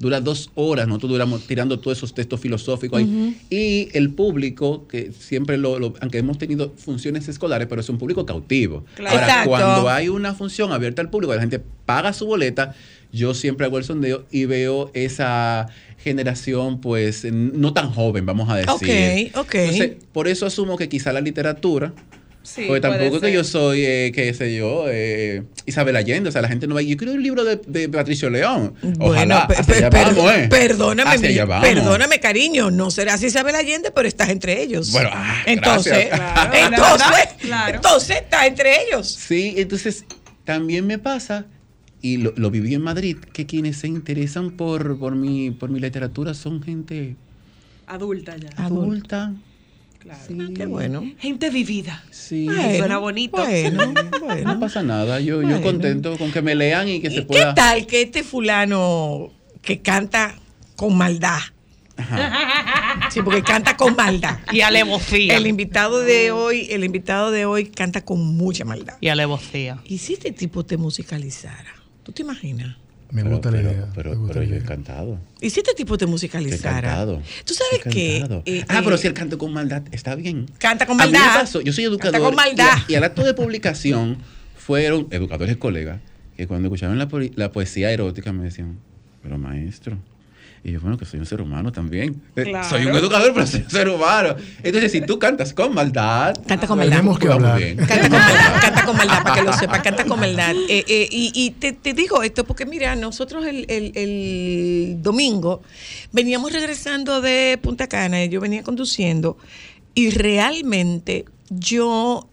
Speaker 9: Dura dos horas, nosotros duramos tirando todos esos textos filosóficos ahí. Y el público, que siempre lo, lo- aunque hemos tenido funciones escolares, pero es un público cautivo.
Speaker 6: Claro.
Speaker 9: Ahora,
Speaker 6: Exacto.
Speaker 9: cuando hay una función abierta al público, la gente paga su boleta, yo siempre hago el sondeo y veo esa generación, pues, no tan joven, vamos a decir.
Speaker 6: Ok, ok.
Speaker 9: Entonces, por eso asumo que quizá la literatura,
Speaker 2: Sí,
Speaker 9: porque tampoco es que yo soy, eh, qué sé yo, eh, Isabel Allende, o sea, la gente no va, yo quiero un libro de, de Patricio León. Ojalá, hacia allá vamos, eh.
Speaker 6: Perdóname,
Speaker 9: Hacia
Speaker 6: mi-
Speaker 9: allá vamos.
Speaker 6: perdóname, cariño. No será así Isabel Allende, pero estás entre ellos.
Speaker 9: Bueno, ah,
Speaker 6: entonces.
Speaker 9: Claro,
Speaker 6: entonces,
Speaker 2: claro.
Speaker 6: entonces está entre ellos.
Speaker 9: Sí, entonces también me pasa, y lo, lo viví en Madrid, que quienes se interesan por, por, mi, por mi literatura son gente
Speaker 2: Adulta ya.
Speaker 9: adulta.
Speaker 2: Claro.
Speaker 6: Qué bueno.
Speaker 2: Gente vivida.
Speaker 9: Sí.
Speaker 6: Bueno,
Speaker 2: Suena bonito.
Speaker 6: Bueno,
Speaker 9: No pasa nada, yo, yo contento con que me lean y que se
Speaker 6: ¿Qué
Speaker 9: pueda...
Speaker 6: tal que este fulano que canta con maldad? Sí, porque canta con maldad.
Speaker 1: Y alevosía.
Speaker 6: El invitado de hoy, el invitado de hoy canta con mucha maldad.
Speaker 1: Y alevosía.
Speaker 6: ¿Y si este tipo te musicalizara? ¿Tú te imaginas?
Speaker 10: Me
Speaker 9: Pero-
Speaker 10: gusta la
Speaker 9: pero-
Speaker 10: idea.
Speaker 9: Pero,
Speaker 10: la
Speaker 9: yo he
Speaker 10: idea.
Speaker 9: cantado.
Speaker 6: ¿Y si este tipo te
Speaker 9: Yo he
Speaker 6: musicalizara?
Speaker 9: cantado.
Speaker 6: ¿Tú sabes qué? Eh,
Speaker 9: ah,
Speaker 6: eh,
Speaker 9: pero si él canta con maldad, está bien.
Speaker 6: Canta con
Speaker 9: A mí me
Speaker 6: maldad.
Speaker 9: pasó, yo soy educador.
Speaker 6: Canta con maldad.
Speaker 9: Y, y al acto de publicación fueron educadores colegas que cuando escuchaban la, po- la poesía erótica me decían, pero maestro. Y yo, bueno, que soy un ser humano también. Eh,
Speaker 2: Claro.
Speaker 9: Soy un educador, pero soy un ser humano. Entonces, si tú cantas con maldad,
Speaker 6: Canta con maldad.
Speaker 10: Tenemos que
Speaker 9: vamos
Speaker 10: hablar.
Speaker 9: bien.
Speaker 6: Canta con maldad, canta con maldad, para que lo sepa, canta con maldad. Eh, eh, y y te, te digo esto porque, mira, nosotros el, el- el domingo veníamos regresando de Punta Cana, y yo venía conduciendo, y realmente yo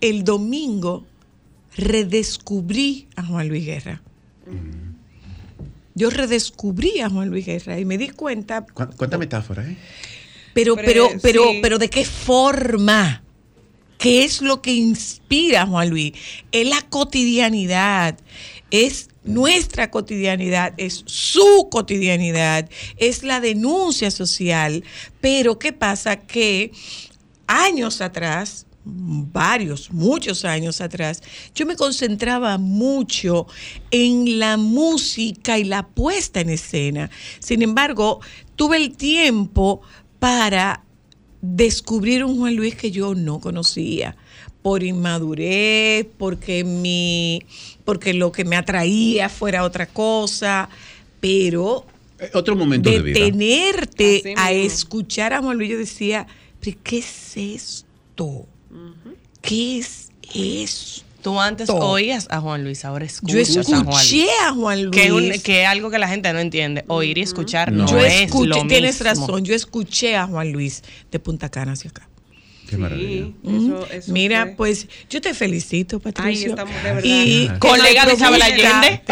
Speaker 6: el domingo redescubrí a Juan Luis Guerra. Yo redescubrí a Juan Luis Guerra y me di cuenta,
Speaker 9: ¿Cu- ¿Cuánta metáfora, eh?
Speaker 6: pero,
Speaker 2: Pero,
Speaker 6: pero, pero,
Speaker 2: sí.
Speaker 6: pero ¿de qué forma? ¿Qué es lo que inspira a Juan Luis? Es la cotidianidad, es nuestra cotidianidad, es su cotidianidad, es la denuncia social. Pero ¿qué pasa? Que años atrás, varios, muchos años atrás, yo me concentraba mucho en la música y la puesta en escena. Sin embargo, tuve el tiempo para descubrir un Juan Luis que yo no conocía por inmadurez, porque mi porque lo que me atraía fuera otra cosa, pero
Speaker 9: Eh, Otro momento de vida.
Speaker 6: a escuchar a Juan Luis, yo decía, "¿Pero ¿qué es esto? ¿Qué es esto?
Speaker 1: Tú antes oías a Juan Luis, ahora
Speaker 6: Yo
Speaker 1: escuchas a Juan Luis.
Speaker 6: escuché a Juan Luis.
Speaker 1: Que un- que es algo que la gente no entiende. Oír y escuchar no,
Speaker 6: yo
Speaker 1: es
Speaker 6: escuché,
Speaker 1: lo
Speaker 6: tienes
Speaker 1: mismo.
Speaker 6: razón, yo escuché a Juan Luis de Punta Cana hacia acá.
Speaker 9: Qué maravilla.
Speaker 2: Sí,
Speaker 6: Mm.
Speaker 2: eso- eso
Speaker 6: Mira,
Speaker 2: fue.
Speaker 6: pues yo te felicito, Patricio.
Speaker 2: estamos de verdad.
Speaker 6: Y
Speaker 9: Ah.
Speaker 1: Colega de Isabel Allende,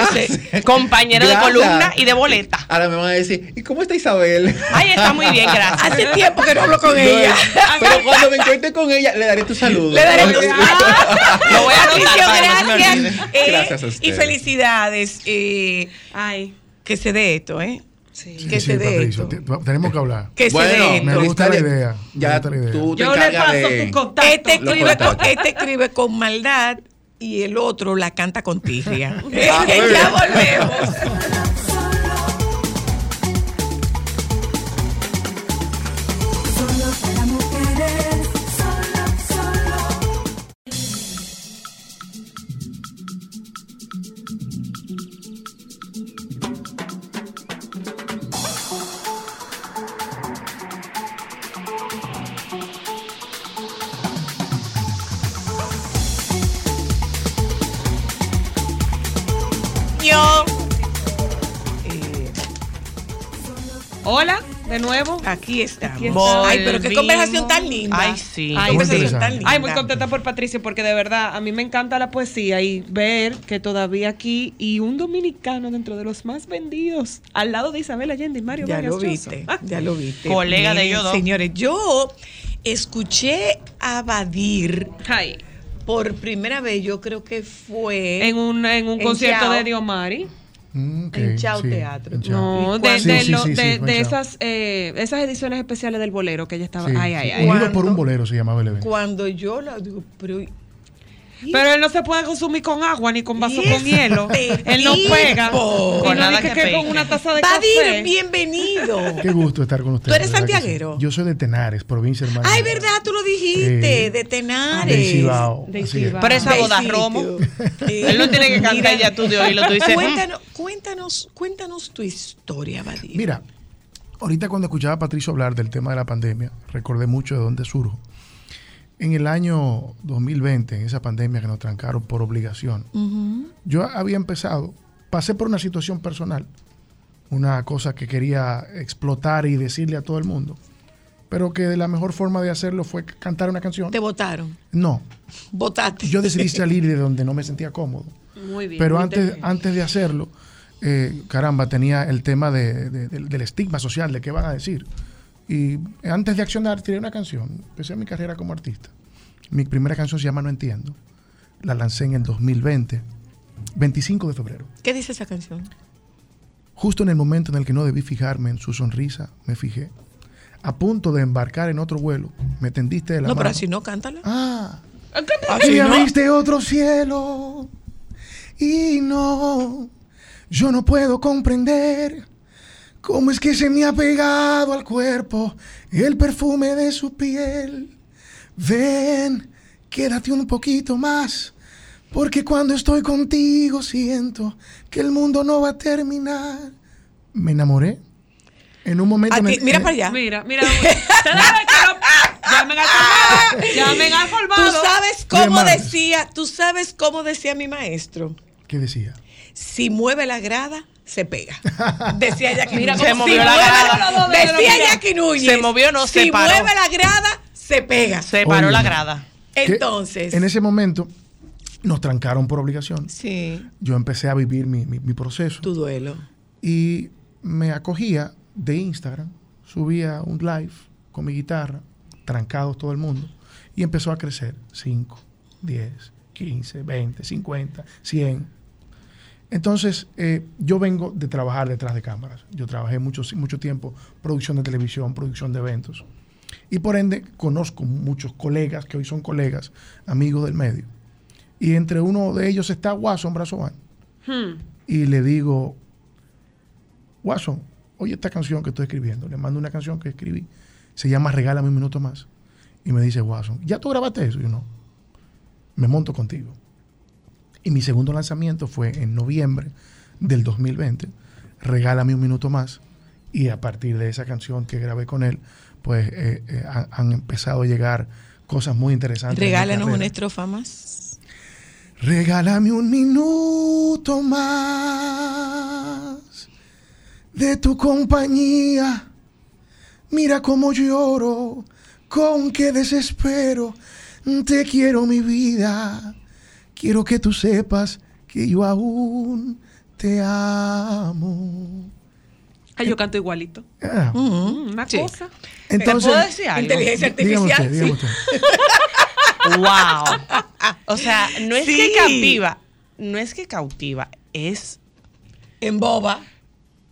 Speaker 1: compañero de columna y de boleta.
Speaker 9: Ahora me van a decir, ¿y cómo está Isabel?
Speaker 1: Ay, está muy bien, gracias.
Speaker 6: Hace tiempo que no hablo con
Speaker 9: No,
Speaker 6: ella.
Speaker 9: Pero cuando me encuentre con ella, le daré tu saludo.
Speaker 6: Le daré tu-
Speaker 1: Ah, lo voy a anotar no
Speaker 6: gracias. Eh,
Speaker 9: Gracias a
Speaker 6: y felicidades. eh,
Speaker 2: Ay,
Speaker 6: que se dé esto, ¿eh?
Speaker 2: Sí.
Speaker 6: que se dé
Speaker 11: Patricio,
Speaker 6: esto.
Speaker 11: te- tenemos que hablar.
Speaker 6: Que se
Speaker 9: Bueno,
Speaker 6: dé
Speaker 11: Me gusta la idea.
Speaker 9: Ya
Speaker 11: gusta la idea.
Speaker 9: tú te
Speaker 2: Yo le paso
Speaker 9: de-
Speaker 2: tu contacto.
Speaker 6: Este escribe, con, este escribe con maldad y el otro la canta con tirria.
Speaker 9: Ah,
Speaker 6: ya volvemos. aquí estamos.
Speaker 2: Aquí estamos.
Speaker 6: Ay, pero qué conversación tan linda.
Speaker 1: Ay, sí.
Speaker 6: Qué
Speaker 2: Ay,
Speaker 6: conversación tan linda.
Speaker 2: Ay, muy contenta por Patricio porque de verdad a mí me encanta la poesía y ver que todavía aquí y un dominicano dentro de los más vendidos al lado de Isabel Allende y Mario
Speaker 6: Ya
Speaker 2: Vargas
Speaker 6: lo viste,
Speaker 2: Ah,
Speaker 6: ya lo viste.
Speaker 1: Colega de
Speaker 6: Miren,
Speaker 1: ellos dos.
Speaker 6: Señores, yo escuché a Badir
Speaker 2: ay,
Speaker 6: por primera vez, yo creo que fue
Speaker 2: en un, en un
Speaker 6: En
Speaker 2: concierto
Speaker 6: Chao.
Speaker 2: de Diomari.
Speaker 11: Mm,
Speaker 6: En Chao
Speaker 11: sí,
Speaker 6: Teatro.
Speaker 11: en Chao.
Speaker 2: No,
Speaker 6: ¿Y
Speaker 2: de,
Speaker 11: Sí,
Speaker 2: lo-
Speaker 11: sí, sí,
Speaker 2: de- de esas, eh, esas ediciones especiales del bolero que ella estaba.
Speaker 11: Sí,
Speaker 2: ay, ay, ay.
Speaker 11: Unido por un bolero se llamaba el evento.
Speaker 6: cuando yo la digo, pero
Speaker 2: Pero él no se puede consumir con agua ni con vaso con hielo.
Speaker 6: este
Speaker 2: Él no pega.
Speaker 1: Con
Speaker 2: no
Speaker 1: nada
Speaker 2: dice
Speaker 1: que
Speaker 2: que, con una taza de
Speaker 6: Badir,
Speaker 2: café.
Speaker 6: bienvenido.
Speaker 11: Qué gusto estar con ustedes.
Speaker 6: ¿Tú eres
Speaker 11: de que sí.
Speaker 6: santiaguero?
Speaker 11: Yo soy de Tenares, provincia hermana.
Speaker 6: Ay, verdad, tú lo dijiste,
Speaker 11: Eh,
Speaker 6: de Tenares.
Speaker 11: Del Cibao. Es.
Speaker 2: Cibao.
Speaker 1: Pero esa boda romo.
Speaker 6: Sí.
Speaker 1: Él no tiene que cantar ya tú de oírlo. Tú dices, "Mm".
Speaker 6: Cuéntanos, cuéntanos, cuéntanos tu historia, Badir.
Speaker 11: Mira, ahorita cuando escuchaba a Patricio hablar del tema de la pandemia, recordé mucho de dónde surjo. En el año 2020, en esa pandemia que nos trancaron por obligación, yo había empezado, pasé por una situación personal, una cosa que quería explotar y decirle a todo el mundo, pero que de la mejor forma de hacerlo fue cantar una canción.
Speaker 6: Te votaron,
Speaker 11: No,
Speaker 6: votaste.
Speaker 11: yo decidí salir de donde no me sentía cómodo.
Speaker 2: Muy bien.
Speaker 11: Pero
Speaker 2: muy
Speaker 11: antes, antes de hacerlo, eh, caramba, tenía el tema de- de- del- del estigma social, de qué van a decir. Y antes de accionar, tiré una canción. Empecé mi carrera como artista. Mi primera canción se llama No Entiendo. La lancé en el 2020, 25 de febrero.
Speaker 6: ¿Qué dice esa canción?
Speaker 11: Justo en el momento en el que no debí fijarme en su sonrisa, me fijé. A punto de embarcar en otro vuelo, me tendiste de la
Speaker 6: No, pero
Speaker 11: mano.
Speaker 6: así no, cántala.
Speaker 11: Ah,
Speaker 6: Así
Speaker 11: y
Speaker 6: no.
Speaker 11: abriste otro cielo. Y no, yo no puedo comprender cómo es que se me ha pegado al cuerpo el perfume de su piel. Ven, quédate un poquito más, porque cuando estoy contigo siento que el mundo no va a terminar. Me enamoré. En un momento.
Speaker 6: A
Speaker 11: en
Speaker 6: ti-
Speaker 11: el-
Speaker 6: mira
Speaker 11: en-
Speaker 6: para allá.
Speaker 2: Mira, mira. Llamen al colmado. Llamen al
Speaker 6: ¿Tú
Speaker 2: colmado.
Speaker 6: sabes
Speaker 11: Oye,
Speaker 6: cómo decía, tú sabes cómo decía mi maestro?
Speaker 11: ¿Qué decía?
Speaker 6: Si mueve la grada, se pega. Decía Jackie
Speaker 2: Mira
Speaker 6: Si
Speaker 1: movió la grada.
Speaker 6: Decía
Speaker 2: Mira.
Speaker 6: Jackie Núñez.
Speaker 1: Se movió, no, se
Speaker 6: Si
Speaker 1: paró.
Speaker 6: mueve la grada, se pega.
Speaker 1: Se paró
Speaker 11: Oye,
Speaker 1: la grada.
Speaker 6: Entonces,
Speaker 11: En ese momento nos trancaron por obligación.
Speaker 6: Sí.
Speaker 11: Yo empecé a vivir mi, mi- mi proceso.
Speaker 6: Tu duelo.
Speaker 11: Y me acogía de Instagram, subía un live con mi guitarra, trancados todo el mundo, y empezó a crecer 5, 10, 15, 20, 50, 100. Entonces, eh, yo vengo de trabajar detrás de cámaras. Yo trabajé mucho, mucho tiempo producción de televisión, producción de eventos. Y por ende, conozco muchos colegas que hoy son colegas, amigos del medio. Y entre uno de ellos está Watson Brazovan.
Speaker 2: Hmm.
Speaker 11: Y le digo, Watson, oye esta canción que estoy escribiendo. Le mando una canción que escribí. Se llama Regálame un minuto más. Y me dice, Watson, ¿ya tú grabaste eso? Y yo no. Me monto contigo. Y mi segundo lanzamiento fue en noviembre del 2020. Regálame un minuto más. Y a partir de esa canción que grabé con él, pues eh, eh, han, han empezado a llegar cosas muy interesantes.
Speaker 6: Regálanos una estrofa más.
Speaker 11: Regálame un minuto más de tu compañía. Mira cómo lloro, con qué desespero. Te quiero mi vida. Quiero que tú sepas que yo aún te amo.
Speaker 2: Ay, yo canto igualito.
Speaker 11: Ah.
Speaker 2: Mm, una
Speaker 6: Sí.
Speaker 2: cosa.
Speaker 11: Entonces,
Speaker 1: ¿Te puedo decir algo?
Speaker 6: Inteligencia
Speaker 11: dígame
Speaker 6: artificial.
Speaker 11: usted, dígame
Speaker 6: sí.
Speaker 11: usted.
Speaker 1: Wow. O sea, no es
Speaker 6: Sí.
Speaker 1: que cautiva, no es que cautiva, es
Speaker 6: En boba.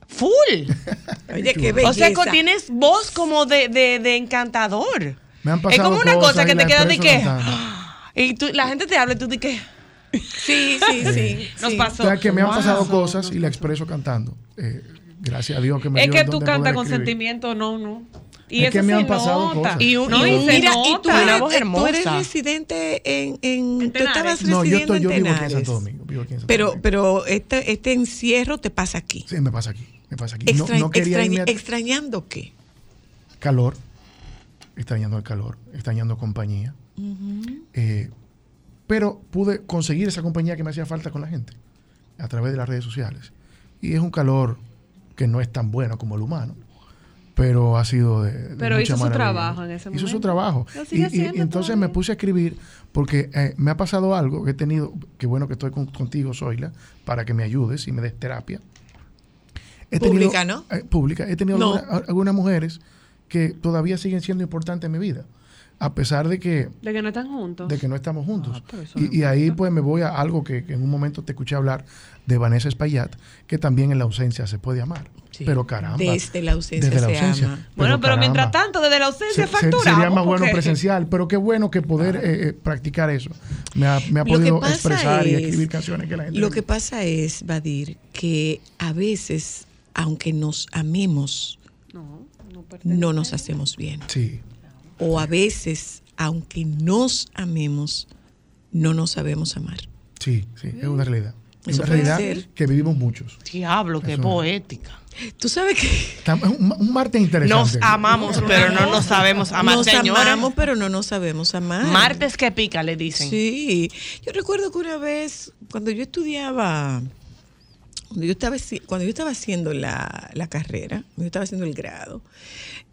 Speaker 1: full.
Speaker 6: Oye, qué belleza.
Speaker 1: O sea, tienes voz como de, de, de encantador.
Speaker 11: Me han
Speaker 1: Es
Speaker 11: pasado
Speaker 1: como una
Speaker 11: cosas
Speaker 1: cosa que te queda de que. Y tú, la gente te habla y tú de que.
Speaker 6: Sí, sí, sí.
Speaker 2: Nos
Speaker 6: sí.
Speaker 2: pasó.
Speaker 11: O sea, que me han
Speaker 2: Wow.
Speaker 11: pasado cosas y la expreso cantando. Eh, gracias a Dios que me
Speaker 2: Es que tú cantas con sentimiento, no, no. Y
Speaker 11: Es
Speaker 2: eso
Speaker 11: que me
Speaker 2: se
Speaker 11: han pasado
Speaker 2: nota.
Speaker 11: cosas.
Speaker 1: Y un-
Speaker 2: No,
Speaker 1: y
Speaker 2: y
Speaker 1: un-
Speaker 2: se
Speaker 6: Mira, y tú eres,
Speaker 1: voz
Speaker 6: tú eres residente en... en tú estabas
Speaker 11: No, yo,
Speaker 6: residiendo
Speaker 11: estoy, yo
Speaker 6: en
Speaker 11: vivo aquí en
Speaker 6: Tenares.
Speaker 11: Santo Domingo. Vivo aquí en Santo
Speaker 6: Pero,
Speaker 11: Domingo.
Speaker 6: pero este, este encierro te pasa aquí.
Speaker 11: Sí, me pasa aquí. Me pasa aquí.
Speaker 6: Extra-
Speaker 11: no, no quería
Speaker 6: extraña-
Speaker 11: irme a-
Speaker 6: ¿Extrañando qué?
Speaker 11: calor. Extrañando el calor. Extrañando compañía. Eh, pero pude conseguir esa compañía que me hacía falta con la gente. A través de las redes sociales. Y es un calor que no es tan bueno como el humano. Pero ha sido de, de
Speaker 2: Pero
Speaker 11: mucha
Speaker 2: hizo su trabajo en ese
Speaker 11: Hizo su
Speaker 2: momento.
Speaker 11: trabajo.
Speaker 2: Lo
Speaker 11: Y,
Speaker 2: sigue
Speaker 11: y-
Speaker 2: haciendo
Speaker 11: y entonces
Speaker 2: todavía.
Speaker 11: me puse a escribir porque eh, me ha pasado algo que he tenido, que bueno que estoy con- contigo, Zoila, para que me ayudes y me des terapia. He
Speaker 6: Pública, ¿no?
Speaker 11: eh, pública. He tenido
Speaker 6: No.
Speaker 11: alguna- algunas mujeres que todavía siguen siendo importantes en mi vida, a pesar de que
Speaker 2: De que no están juntos.
Speaker 11: de que no estamos juntos.
Speaker 2: Ah,
Speaker 11: y, ahí pues me voy a algo que, que en un momento te escuché hablar de Vanessa Espaillat, que también en la ausencia se puede amar.
Speaker 6: Sí.
Speaker 11: Pero caramba.
Speaker 6: Desde la ausencia
Speaker 11: desde la
Speaker 6: se
Speaker 11: ausencia.
Speaker 6: ama.
Speaker 2: Bueno, pero
Speaker 11: caramba,
Speaker 2: mientras tanto, desde la ausencia
Speaker 11: se- se-
Speaker 2: facturamos.
Speaker 11: sería más bueno presencial, pero qué bueno que poder eh, eh, practicar eso. Me ha, me podido
Speaker 6: pasa
Speaker 11: expresar y
Speaker 6: es-
Speaker 11: escribir canciones que la gente...
Speaker 6: Lo que pasa es, Badir, que a veces, aunque nos amemos,
Speaker 2: No, no
Speaker 6: nos hacemos bien.
Speaker 11: Sí,
Speaker 6: O a veces, aunque nos amemos, no nos sabemos amar.
Speaker 11: sí, sí, es una realidad.
Speaker 6: Eso
Speaker 11: una
Speaker 6: puede
Speaker 11: realidad
Speaker 6: ser.
Speaker 11: que vivimos muchos.
Speaker 1: Diablo, qué
Speaker 11: Eso.
Speaker 1: poética.
Speaker 6: Tú sabes que
Speaker 11: es un, un martes interesante.
Speaker 1: Nos amamos, pero no nos sabemos amar,
Speaker 6: nos
Speaker 1: señora.
Speaker 6: amamos, pero no nos sabemos amar.
Speaker 1: Martes que pica, le dicen.
Speaker 6: Sí, yo recuerdo que una vez, cuando yo estudiaba, cuando yo estaba, cuando yo estaba haciendo la, la carrera, cuando yo estaba haciendo el grado,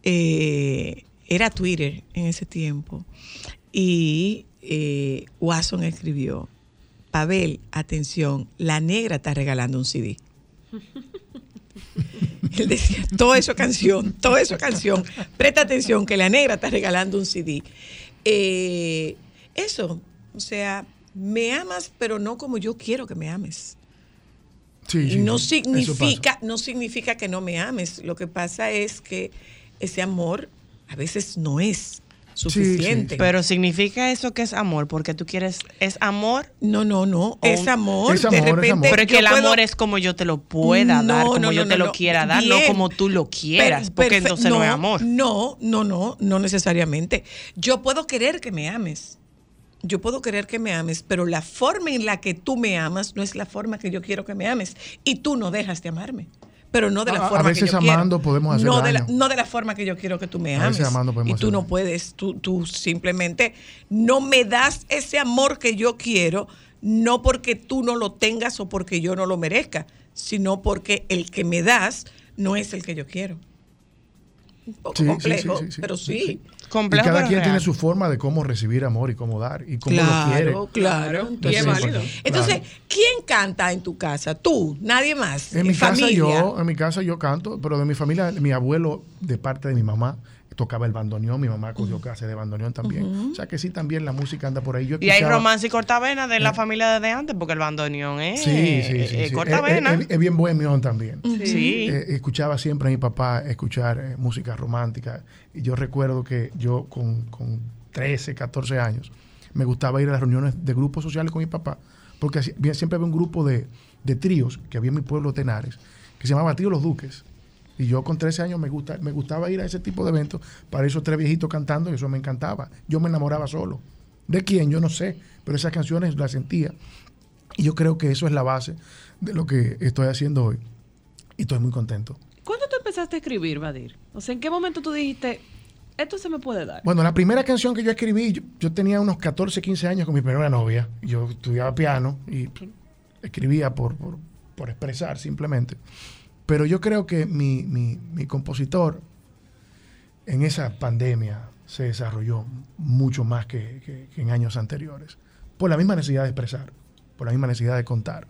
Speaker 6: eh, era Twitter en ese tiempo, y eh, Watson escribió, Pavel, atención, la negra está regalando un CD. Él decía, todo eso canción, todo eso canción. Presta atención que la negra está regalando un CD. Eh, eso, o sea, me amas, pero no como yo quiero que me ames.
Speaker 11: Sí, sí,
Speaker 6: no significa, no significa que no me ames. Lo que pasa es que ese amor a veces no es suficiente.
Speaker 1: Pero significa eso que es amor, porque tú quieres, es amor.
Speaker 6: No, no, no, es amor.
Speaker 11: Es
Speaker 6: de
Speaker 11: amor, es
Speaker 6: repente
Speaker 11: amor.
Speaker 1: Pero es que el
Speaker 6: puedo-
Speaker 1: amor es como yo te lo pueda
Speaker 6: No,
Speaker 1: dar, como
Speaker 6: no,
Speaker 1: yo
Speaker 6: no,
Speaker 1: te
Speaker 6: no,
Speaker 1: lo
Speaker 6: no.
Speaker 1: quiera dar, no como tú lo quieras,
Speaker 6: Per-
Speaker 1: porque entonces no, es amor.
Speaker 6: No, no, no, no necesariamente. Yo puedo querer que me ames. Yo puedo querer que me ames, pero la forma en la que tú me amas no es la forma que yo quiero que me ames. Y tú no dejas de amarme. Pero no de la
Speaker 11: A- a
Speaker 6: forma
Speaker 11: veces
Speaker 6: que yo quiero.
Speaker 11: amando podemos hacer
Speaker 6: no de la, no de la forma que yo quiero que tú me
Speaker 11: A
Speaker 6: ames.
Speaker 11: veces amando podemos
Speaker 6: y tú
Speaker 11: hacer
Speaker 6: no
Speaker 11: daño.
Speaker 6: puedes, tú, tú simplemente no me das ese amor que yo quiero, no porque tú no lo tengas o porque yo no lo merezca, sino porque el que me das no es el que yo quiero. Un poco
Speaker 11: Sí,
Speaker 6: complejo,
Speaker 11: sí, sí, sí,
Speaker 6: pero sí.
Speaker 11: Y cada quien tiene su forma de cómo recibir amor y cómo dar y cómo
Speaker 6: Claro,
Speaker 11: lo quiere.
Speaker 6: claro.
Speaker 11: Entonces,
Speaker 6: Y es válido.
Speaker 11: claro.
Speaker 6: Entonces, ¿quién canta en tu casa? ¿Tú? ¿Nadie más?
Speaker 11: En mi casa
Speaker 6: familia?
Speaker 11: yo, en mi casa yo canto, pero de mi familia, mi abuelo de parte de mi mamá tocaba el bandoneón, mi mamá cogió clase de bandoneón también. O sea que sí también la música anda por ahí. Yo
Speaker 1: Y hay romance y cortavena de la familia desde antes, porque el bandoneón es
Speaker 11: Sí, sí, sí.
Speaker 1: eh,
Speaker 11: sí.
Speaker 1: cortavena.
Speaker 11: Es, es- es bien bohemión también.
Speaker 1: Sí.
Speaker 11: Eh, escuchaba siempre a mi papá escuchar eh, música romántica. Y yo recuerdo que yo con, con 13, 14 años me gustaba ir a las reuniones de grupos sociales con mi papá, porque siempre había un grupo de, de tríos que había en mi pueblo Tenares, que se llamaba Trío Los Duques. Y yo con 13 años me, gusta, me gustaba ir a ese tipo de eventos para esos tres viejitos cantando y eso me encantaba. Yo me enamoraba solo. ¿De quién? Yo no sé, pero esas canciones las sentía. Y yo creo que eso es la base de lo que estoy haciendo hoy. Y estoy muy contento.
Speaker 2: ¿Cuándo tú empezaste a escribir, Vadir? O sea, ¿en qué momento tú dijiste, esto se me puede dar?
Speaker 11: Bueno, la primera canción que yo escribí, yo, yo tenía unos 14, 15 años con mi primera novia. Yo estudiaba piano y escribía por, por, por expresar simplemente. Pero yo creo que mi, mi, mi compositor en esa pandemia se desarrolló mucho más que, que- que en años anteriores. Por la misma necesidad de expresar, por la misma necesidad de contar.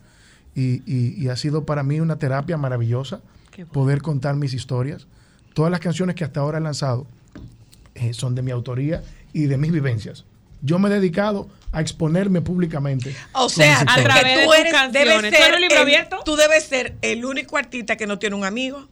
Speaker 11: Y, y- y ha sido para mí una terapia maravillosa poder contar mis historias. Todas las canciones que hasta ahora he lanzado eh, son de mi autoría y de mis vivencias. Yo me he dedicado a exponerme públicamente.
Speaker 6: O sea,
Speaker 11: historias.
Speaker 6: tú eres, debes
Speaker 2: canciones. ¿Tú
Speaker 6: ser
Speaker 2: eres un libro
Speaker 6: el-
Speaker 2: abierto?
Speaker 6: Tú debes ser el único artista que no tiene un amigo.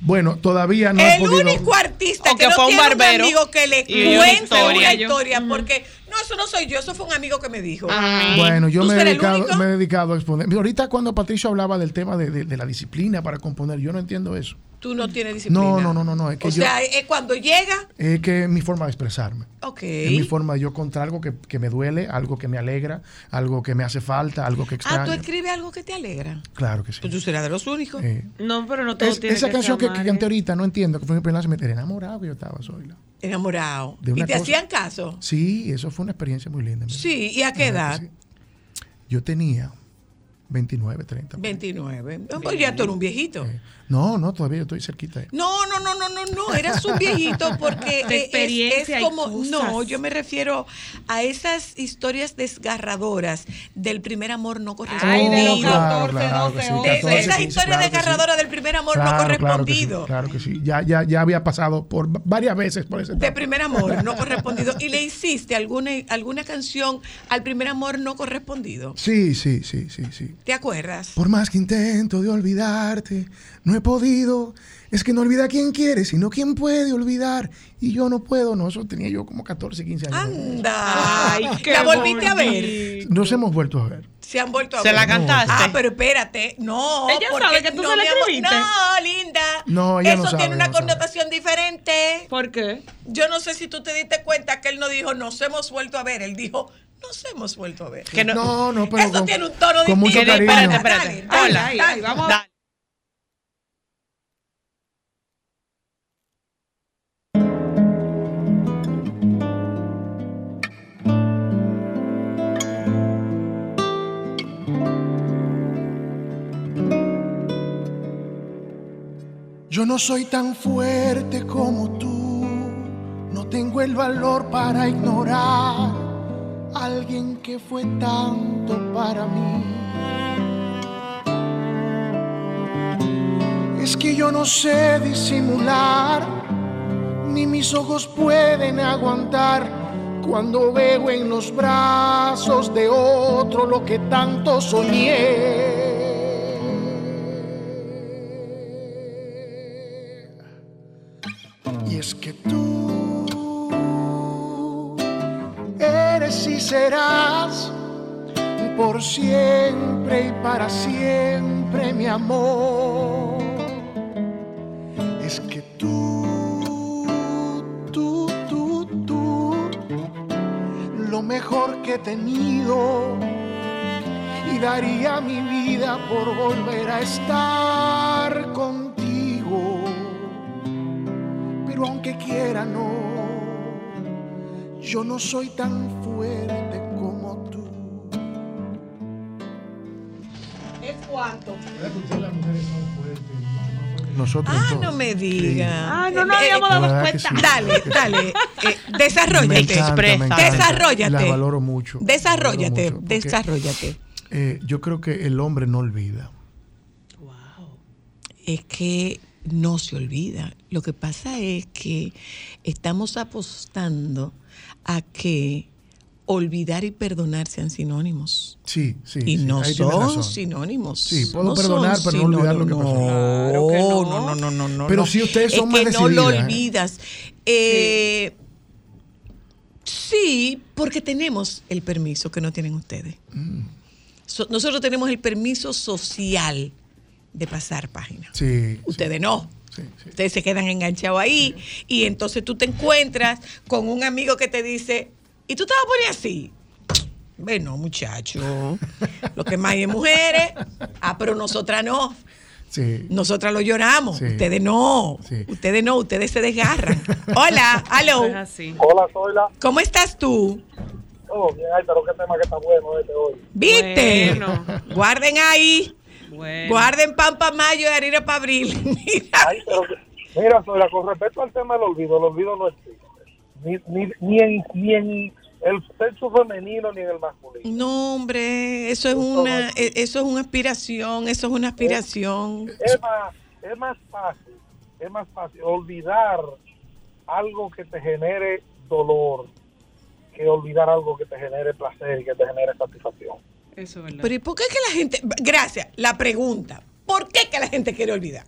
Speaker 11: Bueno, todavía no he
Speaker 6: el
Speaker 11: podido.
Speaker 6: único artista
Speaker 1: O
Speaker 6: que,
Speaker 1: que
Speaker 6: no
Speaker 1: un
Speaker 6: tiene
Speaker 1: barbero
Speaker 6: un amigo que le
Speaker 1: una
Speaker 6: cuente
Speaker 1: historia.
Speaker 6: una historia, porque no, eso no soy yo, eso fue un amigo que me dijo.
Speaker 11: Bueno, yo
Speaker 6: ¿Tú
Speaker 11: me he, dedicado, me he dedicado a exponer. Ahorita cuando Patricio hablaba del tema de, de- de la disciplina para componer, yo no entiendo eso.
Speaker 6: Tú no tienes disciplina.
Speaker 11: No, no, no, no, no. Es que
Speaker 6: o
Speaker 11: yo,
Speaker 6: sea, es cuando llega,
Speaker 11: es que es mi forma de expresarme.
Speaker 6: ok.
Speaker 11: Es mi forma de yo contar algo que, que me duele, algo que me alegra, algo que me hace falta, algo que
Speaker 6: Ah,
Speaker 11: extraño.
Speaker 6: tú escribes algo que te alegra.
Speaker 11: Claro que sí.
Speaker 6: Pues tú serás de los únicos.
Speaker 11: Eh,
Speaker 2: No, pero no todo
Speaker 11: es-
Speaker 2: tiene
Speaker 11: esa
Speaker 2: que
Speaker 11: canción que, que canté ahorita, no entiendo, que fue mi primera me enteré enamorado que yo estaba, Zoila.
Speaker 6: Enamorado.
Speaker 11: De
Speaker 6: ¿Y te
Speaker 11: cosa-
Speaker 6: hacían caso?
Speaker 11: Sí, eso fue una experiencia muy linda.
Speaker 6: Sí, ¿y a qué edad?
Speaker 11: Yo tenía 29, 30.
Speaker 6: 29. No, pues ya tú eres un viejito.
Speaker 11: No, no, todavía yo estoy cerquita. de-
Speaker 6: No, no, no, no, no, no, eras un viejito porque
Speaker 2: De
Speaker 6: eh, es-
Speaker 2: experiencia
Speaker 6: es,
Speaker 2: y
Speaker 6: como, no, yo me refiero a esas historias desgarradoras del primer amor no correspondido.
Speaker 2: de los
Speaker 11: Claro, claro que sí, 14,
Speaker 6: Esas
Speaker 11: 15,
Speaker 6: historias
Speaker 11: claro que sí.
Speaker 6: desgarradoras del primer amor
Speaker 11: Claro,
Speaker 6: no
Speaker 11: claro que sí,
Speaker 6: correspondido.
Speaker 11: Claro que sí, Ya, ya, ya había pasado por va- varias veces por ese
Speaker 6: De primer amor no correspondido. ¿Y le hiciste alguna, alguna canción al primer amor no correspondido?
Speaker 11: Sí, sí, sí, sí, sí.
Speaker 6: ¿Te acuerdas?
Speaker 11: Por más que intento de olvidarte, no he podido. Es que no olvida a quien quiere, sino quien puede olvidar. Y yo no puedo, no, eso tenía yo como 14, 15 años.
Speaker 6: Anda.
Speaker 2: Ay, qué
Speaker 6: ¿La volviste a ver?
Speaker 11: Nos hemos vuelto a ver.
Speaker 6: Se han vuelto a
Speaker 1: ¿Se
Speaker 6: ver.
Speaker 1: la cantaste?
Speaker 6: Ah, pero espérate. No.
Speaker 2: Ella
Speaker 6: porque-
Speaker 2: sabe que tú
Speaker 6: no,
Speaker 2: se la escribiste.
Speaker 6: No, linda.
Speaker 11: No, ella
Speaker 6: Eso
Speaker 11: no sabe,
Speaker 6: tiene una
Speaker 11: no sabe.
Speaker 6: connotación diferente.
Speaker 2: ¿Por qué?
Speaker 6: Yo no sé si tú te diste cuenta que él no dijo nos hemos vuelto a ver. Él dijo nos hemos vuelto a ver.
Speaker 1: Que no-
Speaker 11: No, no, pero
Speaker 6: Eso
Speaker 11: con,
Speaker 6: tiene un tono
Speaker 11: con mucho cariño.
Speaker 1: Espérate, espérate.
Speaker 6: Dale,
Speaker 1: Hola.
Speaker 6: dale, dale, vamos.
Speaker 11: Yo no soy tan fuerte como tú, no tengo el valor para ignorar alguien que fue tanto para mí. Es que yo no sé disimular, ni mis ojos pueden aguantar cuando veo en los brazos de otro lo que tanto soñé. Siempre y para siempre mi amor. Es que tú, tú, tú, tú, lo mejor que he tenido y daría mi vida por volver a estar contigo pero aunque quiera no, yo no soy tan fuerte
Speaker 6: cuánto?
Speaker 11: las mujeres son fuertes, nosotros
Speaker 6: Ah,
Speaker 11: todos.
Speaker 6: no me diga.
Speaker 2: Ay, no nos
Speaker 6: Eh, eh,
Speaker 2: habíamos
Speaker 11: La
Speaker 2: dado
Speaker 11: verdad que
Speaker 2: cuenta.
Speaker 11: sí.
Speaker 6: Dale, dale. eh, desarrollate.
Speaker 11: encanta.
Speaker 6: Desarrollate.
Speaker 11: La valoro mucho.
Speaker 6: Desarrollate,
Speaker 11: valoro mucho,
Speaker 6: desarrollate.
Speaker 11: eh, yo creo que el hombre no olvida.
Speaker 6: Es que no se olvida. Lo que pasa es que estamos apostando a que olvidar y perdonar sean sinónimos.
Speaker 11: Sí, sí.
Speaker 6: y
Speaker 11: sí,
Speaker 6: no son sinónimos.
Speaker 11: Sí, puedo
Speaker 6: No
Speaker 11: perdonar, pero no olvidar lo que pasó.
Speaker 2: Claro que no.
Speaker 6: no, no, no, no, no.
Speaker 11: Pero si ustedes son
Speaker 6: es
Speaker 11: más
Speaker 6: que no lo
Speaker 11: ¿eh?
Speaker 6: olvidas. Eh, sí, porque tenemos el permiso que no tienen ustedes.
Speaker 11: Mm.
Speaker 6: So- nosotros tenemos el permiso social de pasar página.
Speaker 11: Sí.
Speaker 6: Ustedes no.
Speaker 11: sí, sí.
Speaker 6: Ustedes se quedan enganchados ahí y entonces tú te encuentras con un amigo que te dice, ¿y tú te vas a poner así? Bueno, muchacho, lo que más hay es mujeres, ah, pero nosotras no.
Speaker 11: Sí.
Speaker 6: Nosotras lo lloramos,
Speaker 11: Sí.
Speaker 6: ustedes no.
Speaker 11: Sí.
Speaker 6: Ustedes no, ustedes se desgarran. Hola, aló.
Speaker 4: Hola, soy la.
Speaker 6: ¿Cómo estás tú?
Speaker 4: Oh, bien, ay, pero qué tema que está bueno este hoy.
Speaker 6: ¿Viste?
Speaker 2: Bueno.
Speaker 6: Guarden ahí.
Speaker 2: Bueno.
Speaker 6: Guarden pan para mayo y harina para abril. Mira.
Speaker 4: Ay, pero mira, Soyla, con respecto al tema del olvido, el olvido no existe. Ni, ni, ni, en, ni en el sexo femenino ni en el masculino.
Speaker 6: No, hombre, eso es una, e- eso es una aspiración, eso es una aspiración.
Speaker 4: Es más, es más fácil, es más fácil olvidar algo que te genere dolor que olvidar algo que te genere placer y que te genere satisfacción.
Speaker 2: Eso es verdad.
Speaker 6: Pero ¿y por qué que la gente, gracias, la pregunta, ¿por qué que la gente quiere olvidar?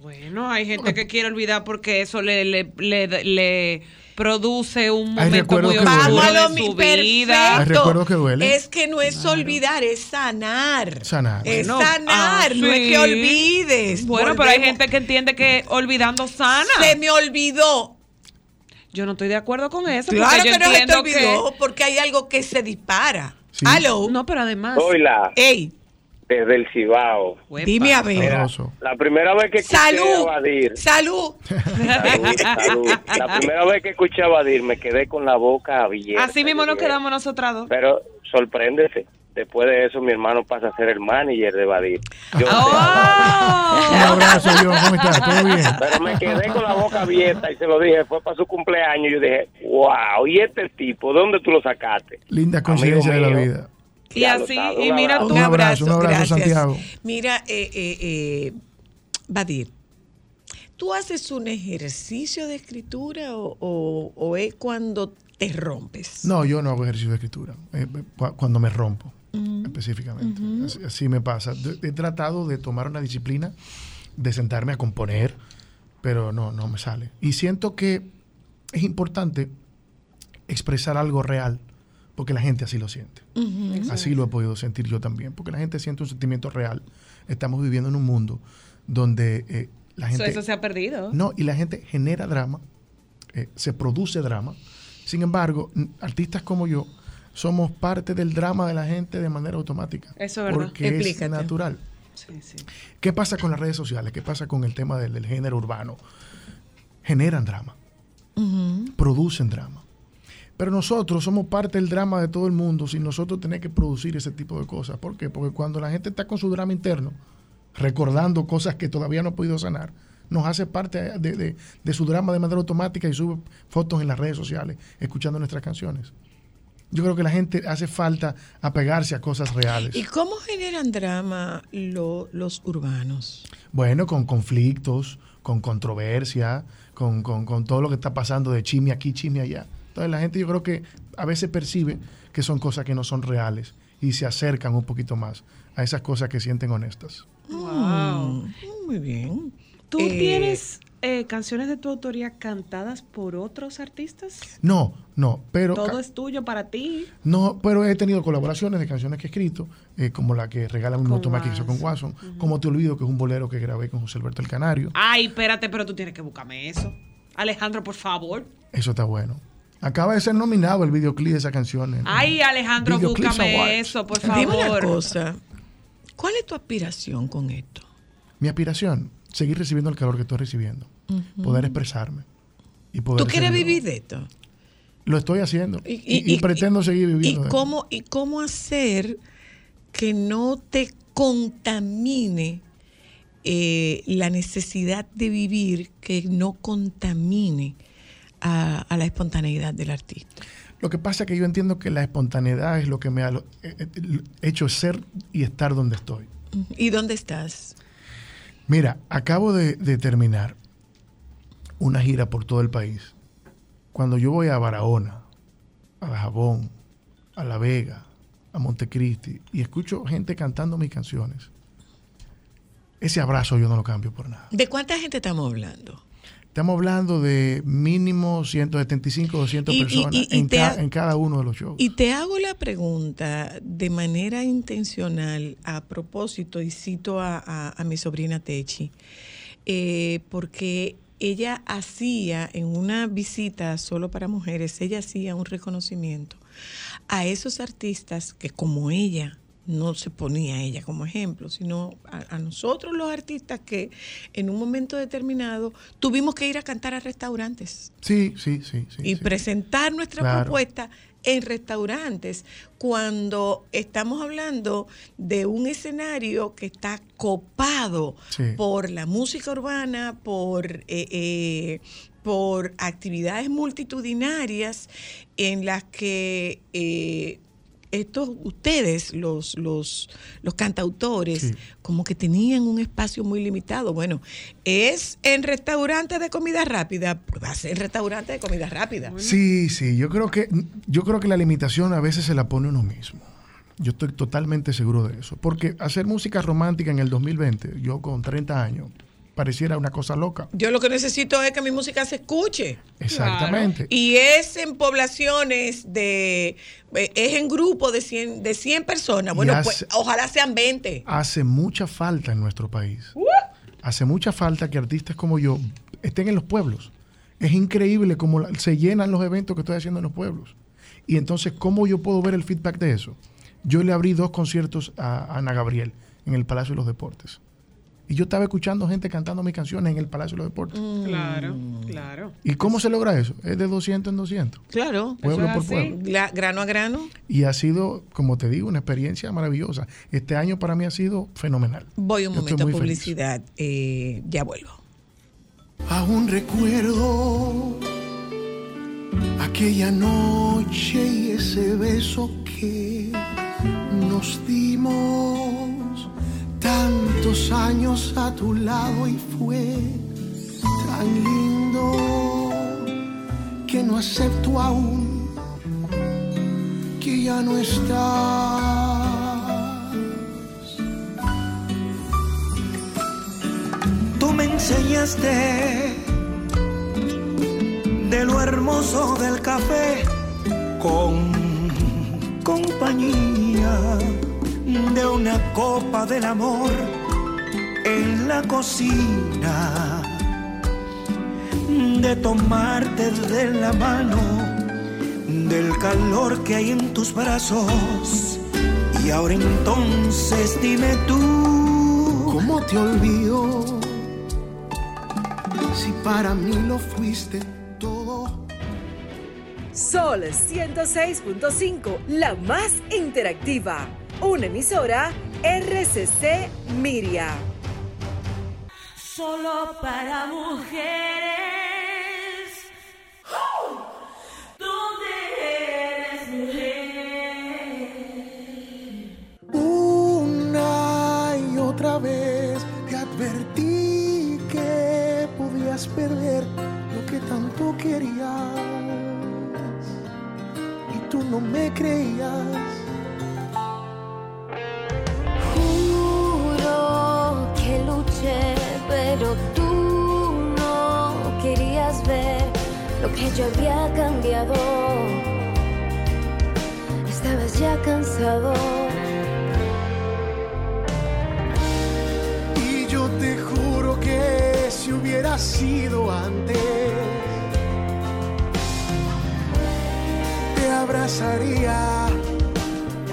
Speaker 2: Bueno, hay gente que quiere olvidar porque eso le, le, le, le produce un momento muy oscuro de su vida.
Speaker 11: Hay recuerdos que duelen.
Speaker 6: Es que no es olvidar, es sanar.
Speaker 11: Sanar.
Speaker 6: Es
Speaker 2: No,
Speaker 6: sanar,
Speaker 2: ah,
Speaker 6: no es que olvides.
Speaker 2: Bueno, pero hay gente que entiende que olvidando sana.
Speaker 6: Se me olvidó.
Speaker 2: Yo no estoy de acuerdo con eso.
Speaker 6: Claro
Speaker 2: porque yo
Speaker 6: que no se te olvidó, porque hay algo que se dispara.
Speaker 11: Sí.
Speaker 6: Aló.
Speaker 2: No, pero además.
Speaker 10: Soy la
Speaker 6: Ey,
Speaker 10: desde el Cibao.
Speaker 6: Dime a ver.
Speaker 10: La primera vez que escuché a
Speaker 6: Salud.
Speaker 10: Badir,
Speaker 6: Salud.
Speaker 10: salud, salud. La primera vez que escuché a Badir me quedé con la boca abierta.
Speaker 2: Así mismo nos quedamos nosotras dos.
Speaker 10: Pero sorpréndese. Después de eso, mi hermano pasa a ser el manager de Badir. Yo
Speaker 2: ¡Oh!
Speaker 11: Un abrazo, John. ¿Cómo estás? ¿Todo bien?
Speaker 10: Pero me quedé con la boca abierta y se lo dije. Fue para su cumpleaños. Yo dije, wow, ¿y este tipo? ¿De dónde tú lo sacaste?
Speaker 11: Linda coincidencia de la vida.
Speaker 2: Y así, y mira
Speaker 10: abrazo.
Speaker 2: tú.
Speaker 11: Un abrazo, un abrazo,
Speaker 6: gracias.
Speaker 11: Santiago.
Speaker 6: Mira, eh, eh, eh, Badir, ¿tú haces un ejercicio de escritura o, o- o es cuando te rompes?
Speaker 11: No, yo no hago ejercicio de escritura. eh, cu- cuando me rompo,
Speaker 6: Mm.
Speaker 11: específicamente. así, así me pasa. He tratado de tomar una disciplina, de sentarme a componer, pero no, no me sale. Y siento que es importante expresar algo real, porque la gente así lo siente. Así lo he podido sentir yo también, porque la gente siente un sentimiento real. Estamos viviendo en un mundo donde eh, la gente...
Speaker 2: eso se ha perdido.
Speaker 11: No, y la gente genera drama, eh, se produce drama. Sin embargo, artistas como yo somos parte del drama de la gente de manera automática.
Speaker 2: Eso es verdad.
Speaker 11: Porque
Speaker 6: Explícate.
Speaker 11: es natural.
Speaker 2: Sí, sí.
Speaker 11: ¿Qué pasa con las redes sociales? ¿Qué pasa con el tema del, del género urbano? Generan drama, producen drama. Pero nosotros somos parte del drama de todo el mundo sin nosotros tener que producir ese tipo de cosas. ¿Por qué? Porque cuando la gente está con su drama interno, recordando cosas que todavía no ha podido sanar, nos hace parte de, de- de su drama de manera automática y sube fotos en las redes sociales, escuchando nuestras canciones. Yo creo que la gente hace falta apegarse a cosas reales.
Speaker 6: ¿Y cómo generan drama lo- los urbanos?
Speaker 11: Bueno, con conflictos, con controversia, con, con- con todo lo que está pasando de chisme aquí, chisme allá. Entonces la gente yo creo que a veces percibe que son cosas que no son reales y se acercan un poquito más a esas cosas que sienten honestas.
Speaker 2: Wow.
Speaker 6: Mm, Muy bien.
Speaker 2: ¿Tú
Speaker 6: Eh,
Speaker 2: tienes eh, canciones de tu autoría cantadas por otros artistas?
Speaker 11: No, no, pero...
Speaker 2: Todo es tuyo para ti.
Speaker 11: No, pero he tenido colaboraciones de canciones que he escrito, eh, como la que regala mi motomá que hizo con
Speaker 2: Watson.
Speaker 11: Watson, como Te Olvido, que es un bolero que grabé con José Alberto el Canario.
Speaker 2: Ay, espérate, pero tú tienes que buscarme eso. Alejandro, por favor.
Speaker 11: Eso está bueno. Acaba de ser nominado el videoclip de esa canción. en-
Speaker 2: Ay, Alejandro, búscame
Speaker 11: Awards.
Speaker 2: eso, por favor.
Speaker 6: Dime una cosa. ¿Cuál es tu aspiración con esto?
Speaker 11: Mi aspiración, seguir recibiendo el calor que estoy recibiendo, poder expresarme. Y poder
Speaker 6: ¿Tú quieres vivir de esto?
Speaker 11: Lo estoy haciendo y,
Speaker 6: Y- y-
Speaker 11: y pretendo seguir
Speaker 6: ¿Y
Speaker 11: viviendo. de-
Speaker 6: cómo, ¿Y cómo hacer que no te contamine eh, la necesidad de vivir que no contamine a, a la espontaneidad del artista.
Speaker 11: Lo que pasa es que yo entiendo que la espontaneidad es lo que me ha eh, eh, hecho ser y estar donde estoy.
Speaker 6: ¿Y dónde estás?
Speaker 11: Mira, acabo de, de terminar una gira por todo el país. Cuando yo voy a Barahona, a Jabón, a La Vega, a Montecristi y escucho gente cantando mis canciones, ese abrazo yo no lo cambio por nada.
Speaker 6: ¿De cuánta gente estamos hablando?
Speaker 11: Estamos hablando de mínimo 175, 200
Speaker 6: Y-
Speaker 11: personas
Speaker 6: y- y
Speaker 11: en,
Speaker 6: te
Speaker 11: ca-
Speaker 6: ha-
Speaker 11: en cada uno de los shows.
Speaker 6: Y te hago la pregunta de manera intencional a propósito, y cito a, a- a mi sobrina Techi, eh, porque ella hacía en una visita solo para mujeres, ella hacía un reconocimiento a esos artistas que como ella, no se ponía a ella como ejemplo, sino a, a nosotros los artistas que en un momento determinado tuvimos que ir a cantar a restaurantes
Speaker 11: Sí, sí, sí. sí,
Speaker 6: y
Speaker 11: sí.
Speaker 6: presentar nuestra
Speaker 11: Claro.
Speaker 6: propuesta en restaurantes cuando estamos hablando de un escenario que está copado
Speaker 11: Sí.
Speaker 6: por la música urbana, por, eh, eh, por actividades multitudinarias en las que eh, estos, ustedes, los, los, los cantautores,
Speaker 11: Sí.
Speaker 6: como que tenían un espacio muy limitado. Bueno, es en restaurantes de comida rápida, pues va a ser en restaurantes de comida rápida.
Speaker 11: Sí, sí, yo creo que yo creo que la limitación a veces se la pone uno mismo. Yo estoy totalmente seguro de eso, porque hacer música romántica en el 2020, yo con 30 años, pareciera una cosa loca.
Speaker 6: Yo lo que necesito es que mi música se escuche.
Speaker 11: Exactamente.
Speaker 6: Y es en poblaciones de. eh, Es en grupo de 100, de 100 personas. Bueno,
Speaker 11: hace-
Speaker 6: pues ojalá sean 20.
Speaker 11: Hace mucha falta en nuestro país. Hace mucha falta que artistas como yo estén en los pueblos. Es increíble cómo se llenan los eventos que estoy haciendo en los pueblos. Y entonces, ¿cómo yo puedo ver el feedback de eso? Yo le abrí dos conciertos a Ana Gabriel en el Palacio de los Deportes. Y yo estaba escuchando gente cantando mis canciones en el Palacio de los Deportes.
Speaker 2: Claro, claro.
Speaker 11: ¿Y cómo se logra eso? Es de 200 en 200.
Speaker 6: Claro.
Speaker 11: Pueblo por
Speaker 2: así.
Speaker 11: pueblo.
Speaker 6: Gra- grano a grano.
Speaker 11: Y ha sido, como te digo, una experiencia maravillosa. Este año para mí ha sido fenomenal.
Speaker 6: Voy un
Speaker 11: Yo
Speaker 6: momento a publicidad. eh, ya vuelvo.
Speaker 11: Aún recuerdo
Speaker 12: aquella noche y ese beso que nos dimos tantos años a tu lado y fue tan lindo que no acepto aún que ya no estás.
Speaker 13: Tú me enseñaste de lo hermoso del café con compañía de una copa del amor en la cocina, de tomarte de la mano, del calor que hay en tus brazos. Y ahora entonces dime tú,
Speaker 12: ¿Cómo te olvido? Si para mí lo fuiste todo.
Speaker 14: Sol 106.5, la más interactiva. Una emisora RCC Miria.
Speaker 8: Solo para mujeres. ¿Dónde eres mujer?
Speaker 12: Una y otra vez te advertí que podías perder lo que tanto querías. Y tú no me creías.
Speaker 15: Lo que yo había cambiado. Estabas ya cansado.
Speaker 12: Y yo te juro que si hubiera sido antes, te abrazaría,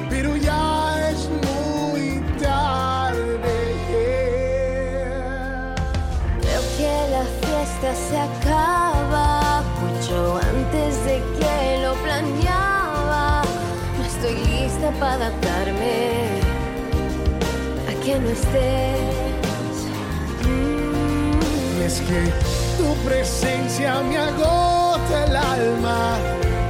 Speaker 12: pero ya es muy tarde.
Speaker 15: Veo que la fiesta se acaba adaptarme a que no estés.
Speaker 12: es que tu presencia me agota el alma.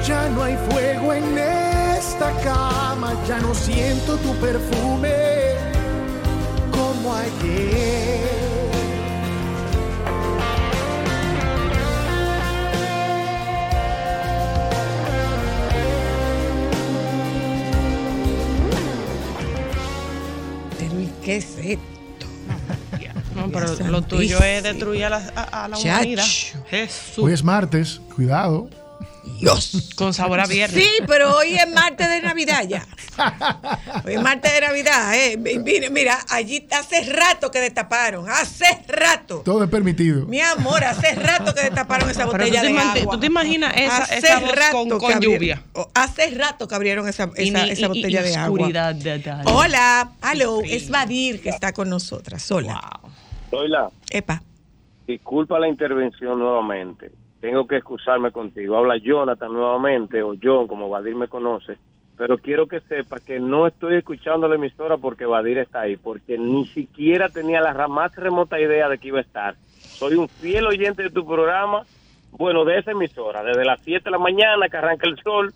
Speaker 12: Ya no hay fuego en esta cama, ya no siento tu perfume como ayer.
Speaker 6: Qué es esto?
Speaker 1: No, pero lo tuyo es destruir a la, a, a la humanidad. Jesús.
Speaker 11: Hoy es martes, cuidado.
Speaker 6: Dios.
Speaker 1: Con sabor a viernes.
Speaker 6: Sí, pero hoy es martes de Navidad ya. Hoy es martes de Navidad, eh. Mira, mira, allí hace rato que destaparon. Hace rato.
Speaker 11: Todo es permitido.
Speaker 6: Mi amor, hace rato que destaparon esa botella de agua.
Speaker 1: tú te imaginas esa-
Speaker 6: Hace
Speaker 1: esa voz
Speaker 6: rato
Speaker 1: con- con lluvia.
Speaker 6: oh, Hace rato que abrieron esa,
Speaker 1: Y
Speaker 6: esa,
Speaker 1: ni-
Speaker 6: esa
Speaker 1: y-
Speaker 6: botella
Speaker 1: y
Speaker 6: de agua.
Speaker 1: de tal.
Speaker 6: Hola, hello, es Vadir que está con nosotras. Hola.
Speaker 10: Hola,
Speaker 6: Epa.
Speaker 10: disculpa la intervención nuevamente. Tengo que excusarme contigo. Habla Jonathan nuevamente, o John, como Vadir me conoce. Pero quiero que sepa que no estoy escuchando la emisora porque Vadir está ahí, porque ni siquiera tenía la más remota idea de que iba a estar. Soy un fiel oyente de tu programa, bueno, de esa emisora, desde las 7 de la mañana que arranca el sol,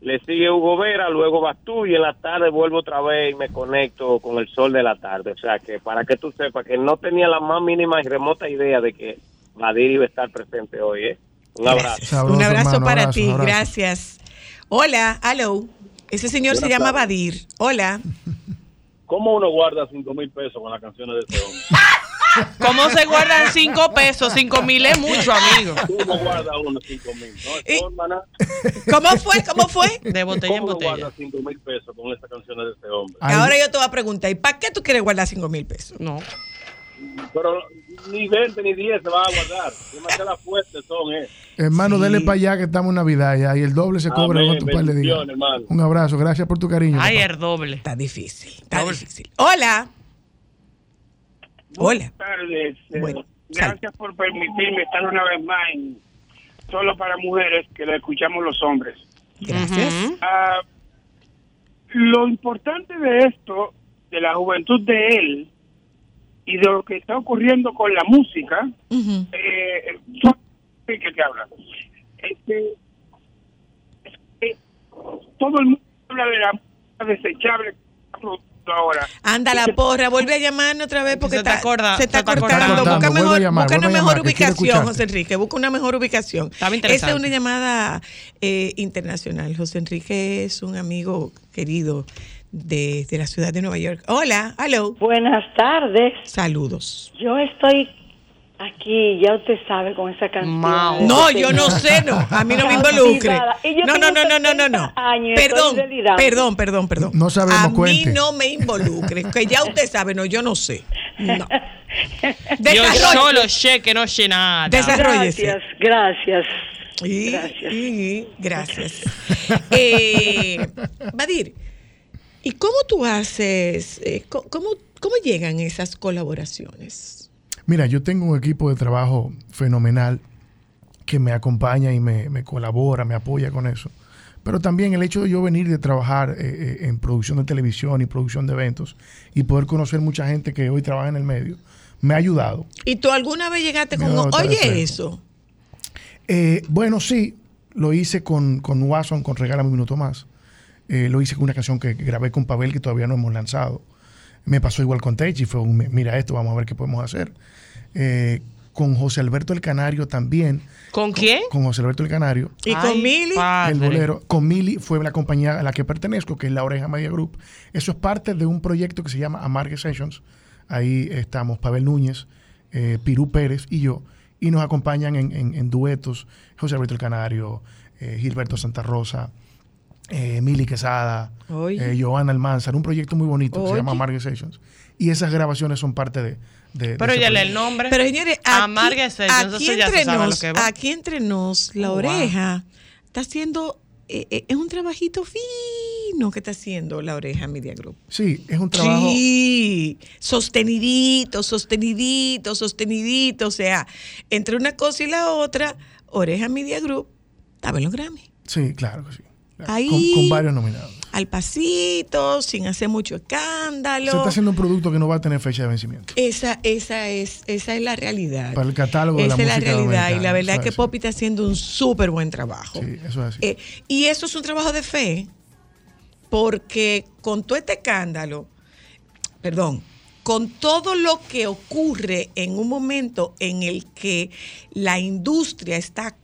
Speaker 10: le sigue Hugo Vera, luego vas tú y en la tarde vuelvo otra vez y me conecto con el sol de la tarde. O sea que para que tú sepas que no tenía la más mínima y remota idea de que Vadir iba a estar presente hoy. ¿eh? Un abrazo.
Speaker 6: Un abrazo para ti, gracias. Hola, hello. Ese señor se
Speaker 16: Buenas
Speaker 6: llama
Speaker 16: tardes.
Speaker 6: Vadir. Hola.
Speaker 16: ¿Cómo uno guarda 5 mil pesos con las canciones de este hombre?
Speaker 1: ¿Cómo se guardan cinco pesos? Cinco mil es mucho, amigo.
Speaker 16: ¿Cómo guarda uno 5 mil? No.
Speaker 6: ¿Cómo fue? ¿Cómo fue?
Speaker 1: De botella en
Speaker 16: ¿Cómo uno
Speaker 1: botella.
Speaker 16: guarda 5 mil pesos con estas canciones de este hombre?
Speaker 6: Ahora yo te voy a preguntar, ¿y para qué tú quieres guardar 5 mil pesos?
Speaker 1: No.
Speaker 16: Pero ni 20 ni 10 se van a guardar. Demasiadas fuertes son, ¿eh?
Speaker 11: Hermano, dele para allá que estamos en Navidad ya y el doble se cobra con tu par de días. Un abrazo, gracias por tu cariño.
Speaker 1: Ay,
Speaker 11: papá.
Speaker 1: el doble.
Speaker 6: Está difícil. Está difícil. Hola. Hola.
Speaker 17: Buenas tardes. Eh,
Speaker 6: Bueno,
Speaker 17: Gracias por permitirme estar una vez más en Solo para Mujeres, que lo escuchamos los hombres.
Speaker 6: Gracias.
Speaker 17: Ah, lo importante de esto, de la juventud de él y de lo que está ocurriendo con la música, eh, son- sí, que te habla. Este, es que todo el mundo habla de la música desechable que está produciendo ahora.
Speaker 6: Anda la porra, vuelve a llamarnos otra vez porque
Speaker 1: Se
Speaker 6: está,
Speaker 1: acorda-
Speaker 6: se está
Speaker 1: se te
Speaker 6: cortando. Busca mejor,
Speaker 11: llamar,
Speaker 6: busca una mejor ubicación. José Enrique. Busca una mejor ubicación. Esa es una llamada eh, internacional. José Enrique es un amigo querido de, de la ciudad de Nueva York. Hola, hello.
Speaker 18: Buenas tardes.
Speaker 6: Saludos.
Speaker 18: Yo estoy aquí, ya usted sabe, con esa canción.
Speaker 6: No, yo no sé, no. A mí no me involucre. No, no, no, no, no, no, no. Perdón, perdón, perdón, perdón.
Speaker 11: No sabemos,
Speaker 6: A mí no me involucre. Que ya usted sabe, no, yo no sé. No.
Speaker 1: Yo solo sé que no sé nada.
Speaker 6: Desarrollese.
Speaker 18: Gracias, gracias.
Speaker 6: Y-
Speaker 18: Gracias.
Speaker 6: y- gracias. Eh, Badir, ¿y cómo tú haces, eh, cómo, cómo llegan esas colaboraciones?
Speaker 11: Mira, yo tengo un equipo de trabajo fenomenal que me acompaña y me, me colabora, me apoya con eso. Pero también el hecho de yo venir de trabajar eh, eh, en producción de televisión y producción de eventos y poder conocer mucha gente que hoy trabaja en el medio, me ha ayudado.
Speaker 6: ¿Y tú alguna vez llegaste con, oye, eso?
Speaker 11: Eh, bueno, sí, lo hice con, con Watson, con Regálame un Minuto Más. Eh, lo hice con una canción que grabé con Pavel que todavía no hemos lanzado. Me pasó igual con Techi, fue un, mira esto, vamos a ver qué podemos hacer. Eh, con José Alberto el Canario también.
Speaker 1: ¿Con quién?
Speaker 11: Con José Alberto el Canario.
Speaker 6: ¿Y con Mili?
Speaker 11: El bolero. Con Mili fue la compañía a la que pertenezco, que es La Oreja Media Group. Eso es parte de un proyecto que se llama Amargue Sessions. Ahí estamos Pavel Núñez, eh, Pirú Pérez y yo. Y nos acompañan en, en- en duetos José Alberto el Canario, eh, Gilberto Santa Rosa, eh, Mili Quesada, eh, Joana Almanzar. Un proyecto muy bonito que se llama. Amargue Sessions. Y esas grabaciones son parte de... de-
Speaker 1: Pero ya
Speaker 11: proyecto.
Speaker 1: el nombre.
Speaker 6: Pero señores, aquí,
Speaker 1: entonces
Speaker 6: aquí entre nos,
Speaker 1: que va.
Speaker 6: aquí entre nos, la
Speaker 1: Oh, wow.
Speaker 6: oreja está haciendo, eh, eh, es un trabajito fino que está haciendo la oreja Media Group.
Speaker 11: Sí, es un trabajo...
Speaker 6: Sí, sostenidito, sostenidito, sostenidito. O sea, entre una cosa y la otra, Oreja Media Group estaba en los Grammy.
Speaker 11: Sí, claro que sí.
Speaker 6: Ahí-
Speaker 11: Con, con varios nominados.
Speaker 6: al pasito, sin hacer mucho escándalo.
Speaker 11: Se está haciendo un producto que no va a tener fecha de vencimiento.
Speaker 6: Esa, esa es, esa es la realidad.
Speaker 11: Para el catálogo de la
Speaker 6: Esa es la realidad. Y la verdad es que
Speaker 11: es.
Speaker 6: Poppy está haciendo un súper buen trabajo.
Speaker 11: Sí, eso es así.
Speaker 6: Eh, y eso es un trabajo de fe, porque con todo este escándalo, perdón, con todo lo que ocurre en un momento en el que la industria está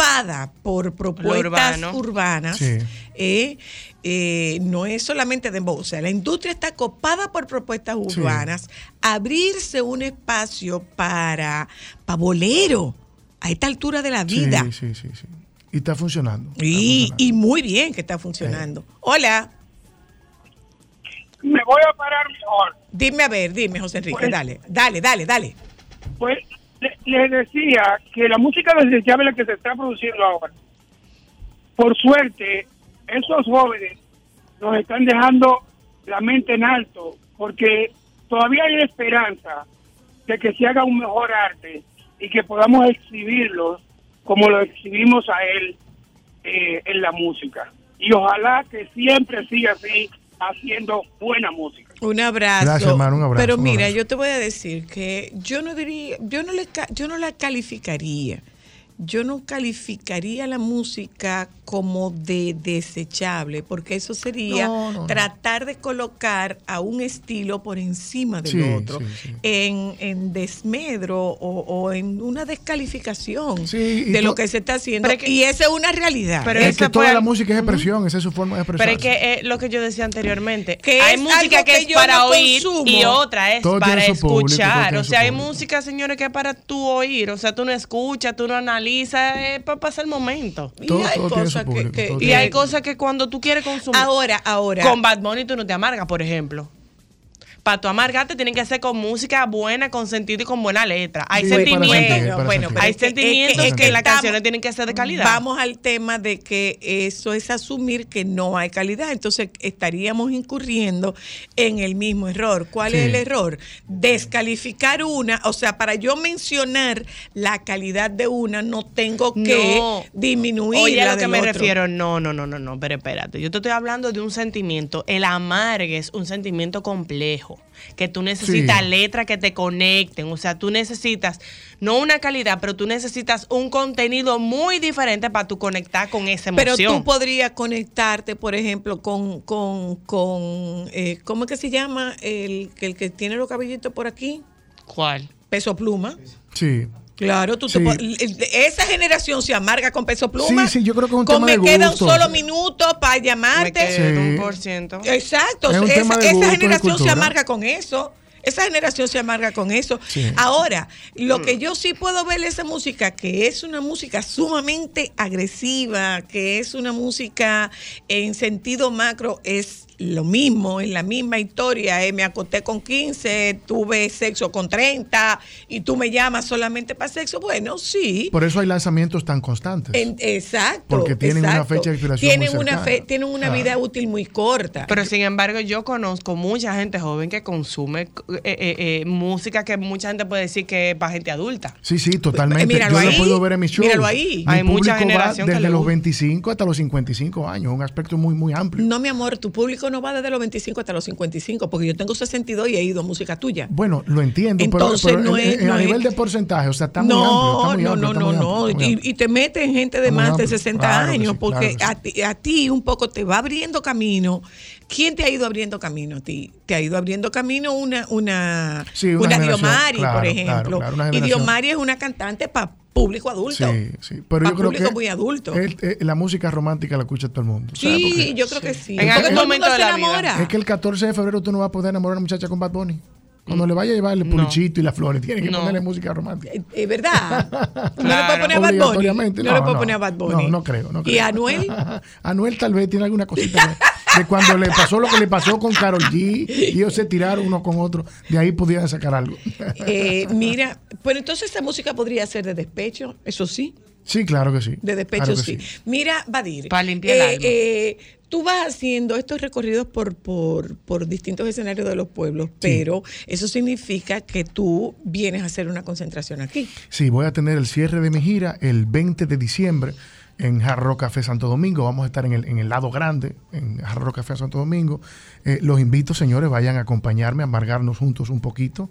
Speaker 6: copada por propuestas urbanas,
Speaker 1: Sí.
Speaker 6: eh, eh, no es solamente de o sea, la industria está copada por propuestas
Speaker 11: Sí.
Speaker 6: urbanas, abrirse un espacio para, para bolero a esta altura de la vida.
Speaker 11: Sí, sí, sí, sí. Y está funcionando.
Speaker 6: Y, y muy bien que está funcionando. Hola.
Speaker 17: Me voy a parar mejor.
Speaker 6: Dime a ver, dime, José Enrique,
Speaker 17: Pues-
Speaker 6: dale, dale, dale, dale.
Speaker 17: Pues les decía que la música desechable que se está produciendo ahora, por suerte, esos jóvenes nos están dejando la mente en alto, porque todavía hay esperanza de que se haga un mejor arte y que podamos exhibirlo como lo exhibimos a él eh, en la música. Y ojalá que siempre siga así, haciendo buena música.
Speaker 6: Un abrazo.
Speaker 11: Gracias, hermano, un abrazo,
Speaker 6: Pero mira,
Speaker 11: abrazo.
Speaker 6: yo te voy a decir que yo no diría, yo no le, yo no la calificaría. Yo no calificaría la música como de desechable, porque eso sería
Speaker 11: No, no, no.
Speaker 6: tratar de colocar a un estilo por encima del
Speaker 11: Sí,
Speaker 6: otro,
Speaker 11: sí, sí.
Speaker 6: En, en desmedro o, o en una descalificación de lo que se está haciendo.
Speaker 1: Es que-
Speaker 6: y esa es una realidad.
Speaker 1: Pero
Speaker 11: es que toda la música es expresión, esa es su forma de expresar.
Speaker 1: Pero es que eh, lo que yo decía anteriormente,
Speaker 6: Que
Speaker 1: hay
Speaker 6: es
Speaker 1: música que,
Speaker 6: que
Speaker 1: es
Speaker 6: yo
Speaker 1: para
Speaker 6: no
Speaker 1: oír
Speaker 6: consumo.
Speaker 1: y otra es
Speaker 11: Todo
Speaker 1: para
Speaker 11: público,
Speaker 1: escuchar. o sea, hay música, señores, que es para tú oír. O sea, tú no escuchas, tú no analizas, es para pasar el momento.
Speaker 6: Y hay cosas que- público, que-
Speaker 1: y hay cosas que cuando tú quieres consumir.
Speaker 6: Ahora, ahora.
Speaker 1: Con Bad Bunny tú no te amargas, por ejemplo. Para tu amargarte tienen que ser con música buena, con sentido y con buena letra. Hay
Speaker 6: Sí,
Speaker 1: sentimientos, bueno, hay
Speaker 6: que- es que-
Speaker 1: sentimientos
Speaker 6: es
Speaker 1: que,
Speaker 6: que
Speaker 1: las canciones tienen que ser de calidad.
Speaker 6: Vamos al tema de que eso es asumir que no hay calidad. Entonces estaríamos incurriendo en el mismo error. ¿Cuál es el error? Descalificar una, o sea, para yo mencionar la calidad de una, no tengo que
Speaker 1: No.
Speaker 6: disminuir.
Speaker 1: Oye, a lo que me
Speaker 6: otro.
Speaker 1: refiero, no, no, no, no, no, pero espérate. Yo te estoy hablando de un sentimiento. El amargue es un sentimiento complejo. Que tú necesitas
Speaker 11: Sí.
Speaker 1: letras que te conecten. O sea, tú necesitas, no una calidad, pero tú necesitas un contenido muy diferente para tú conectar con esa
Speaker 6: Pero
Speaker 1: emoción.
Speaker 6: tú podrías conectarte, por ejemplo, con, con, con eh, ¿cómo es que se llama? El, que- el que tiene los cabellitos por aquí.
Speaker 1: ¿Cuál?
Speaker 6: Peso pluma.
Speaker 11: Sí.
Speaker 6: Claro, tú te
Speaker 11: Sí.
Speaker 6: esa generación se amarga con peso pluma.
Speaker 11: Sí, sí, yo creo que es un
Speaker 6: Con
Speaker 11: tema
Speaker 6: me
Speaker 11: de
Speaker 6: queda un solo minuto para llamarte.
Speaker 1: Me queda un por ciento.
Speaker 6: Exacto,
Speaker 11: Es un
Speaker 6: esa, generación se amarga con eso. Esa generación se amarga con eso.
Speaker 11: Sí.
Speaker 6: Ahora, lo que yo sí puedo ver esa música, que es una música sumamente agresiva, que es una música en sentido macro, es lo mismo, es la misma historia. eh, me acosté con 15, tuve sexo con 30 y tú me llamas solamente para sexo. Bueno, sí.
Speaker 11: Por eso hay lanzamientos tan constantes.
Speaker 6: En- exacto.
Speaker 11: Porque tienen una fecha de expiración
Speaker 6: Tienen
Speaker 11: muy
Speaker 6: una, fe- tienen una
Speaker 11: Claro.
Speaker 6: vida útil muy corta.
Speaker 1: Pero sin embargo, yo conozco mucha gente joven que consume eh, eh, eh, música que mucha gente puede decir que es para gente adulta.
Speaker 11: Sí, sí, totalmente.
Speaker 6: míralo
Speaker 11: Yo lo
Speaker 6: ahí,
Speaker 11: puedo ver en mis shows.
Speaker 6: míralo ahí.
Speaker 11: Mi
Speaker 1: Hay mucha generación que
Speaker 11: desde los
Speaker 1: gusta.
Speaker 11: 25 hasta los 55 años, un aspecto muy, muy amplio.
Speaker 6: No, mi amor, tu público no va desde los 25 hasta los 55, porque yo tengo 62 y he ido a música tuya.
Speaker 11: Bueno, lo entiendo,
Speaker 6: Entonces,
Speaker 11: pero, pero
Speaker 6: no
Speaker 11: en-
Speaker 6: es-
Speaker 11: en-
Speaker 6: no
Speaker 11: a
Speaker 6: es-
Speaker 11: nivel de porcentaje, o sea, está muy amplio.
Speaker 6: No,
Speaker 11: Está muy
Speaker 6: no,
Speaker 11: amplio,
Speaker 6: no,
Speaker 11: está
Speaker 6: no, no.
Speaker 11: está muy
Speaker 6: Y, te meten gente de
Speaker 11: Está
Speaker 6: más de
Speaker 11: amplio.
Speaker 6: 60
Speaker 11: Claro que
Speaker 6: años,
Speaker 11: sí,
Speaker 6: porque
Speaker 11: claro
Speaker 6: a, ti, a ti un poco te va abriendo camino. ¿Quién te ha ido abriendo camino a ti? Te ha ido abriendo camino una, una,
Speaker 11: Sí, una
Speaker 6: Diomari,
Speaker 11: claro,
Speaker 6: por ejemplo. y. Diomari es una cantante para público adulto.
Speaker 11: Sí, sí. Pero yo creo
Speaker 6: público
Speaker 11: que
Speaker 6: muy adulto.
Speaker 11: el- eh, la música romántica la escucha todo el mundo.
Speaker 6: Sí, yo creo que sí.
Speaker 1: En algún momento de
Speaker 6: se
Speaker 1: la vida.
Speaker 11: Es que el 14 de febrero tú no vas a poder enamorar a una muchacha con Bad Bunny. Cuando le vaya a llevar el pulichito y las flores, tiene que
Speaker 1: No.
Speaker 11: ponerle música romántica.
Speaker 6: Es Eh, verdad. No le puedo poner a Bad Bunny. No,
Speaker 11: no,
Speaker 6: le puedo poner a Bad Bunny.
Speaker 11: No, no creo, no
Speaker 6: ¿Y
Speaker 11: creo.
Speaker 6: Anuel?
Speaker 11: Anuel tal vez tiene alguna cosita de, de cuando le pasó lo que le pasó con Carol G y ellos se tiraron uno con otro. De ahí podían sacar algo.
Speaker 6: Eh, mira, pues entonces esa música podría ser de despecho, eso sí.
Speaker 11: Sí, claro que sí.
Speaker 6: De despecho,
Speaker 11: Claro
Speaker 6: sí. Mira, Badir.
Speaker 1: Para limpiar el
Speaker 6: eh,
Speaker 1: alma.
Speaker 6: eh, tú vas haciendo estos recorridos por, por, por distintos escenarios de los pueblos, pero eso significa que tú vienes a hacer una concentración aquí.
Speaker 11: Sí, voy a tener el cierre de mi gira el 20 de diciembre en Hard Rock Café Santo Domingo. Vamos a estar en el, en el lado grande, en Hard Rock Café Santo Domingo. Eh, los invito, señores, vayan a acompañarme, a amargarnos juntos un poquito.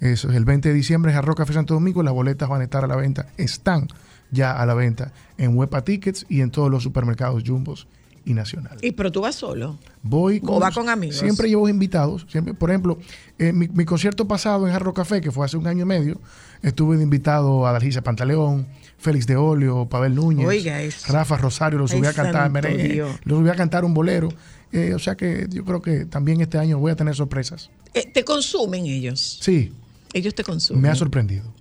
Speaker 11: Eso es el 20 de diciembre, Hard Rock Café Santo Domingo. Las boletas van a estar a la venta, están ya a la venta en Huepa Tickets y en todos los supermercados Jumbos y Nacional.
Speaker 6: Y pero tú vas solo.
Speaker 11: Voy
Speaker 6: ¿O va con amigos?
Speaker 11: Siempre llevo invitados. Siempre, por ejemplo, eh, mi, mi concierto pasado en Jarro Café, que fue hace un año y medio, estuve de invitado a Dalgisa Pantaleón, Félix de Olio, Pavel Núñez,
Speaker 6: Oiga.
Speaker 11: Rafa Rosario, lo subí a cantar
Speaker 6: santo
Speaker 11: merengue, lo subí a cantar un bolero. Eh, o sea que yo creo que también este año voy a tener sorpresas.
Speaker 6: Eh, ¿Te consumen ellos?
Speaker 11: Sí,
Speaker 6: Ellos te consumen.
Speaker 11: me ha sorprendido.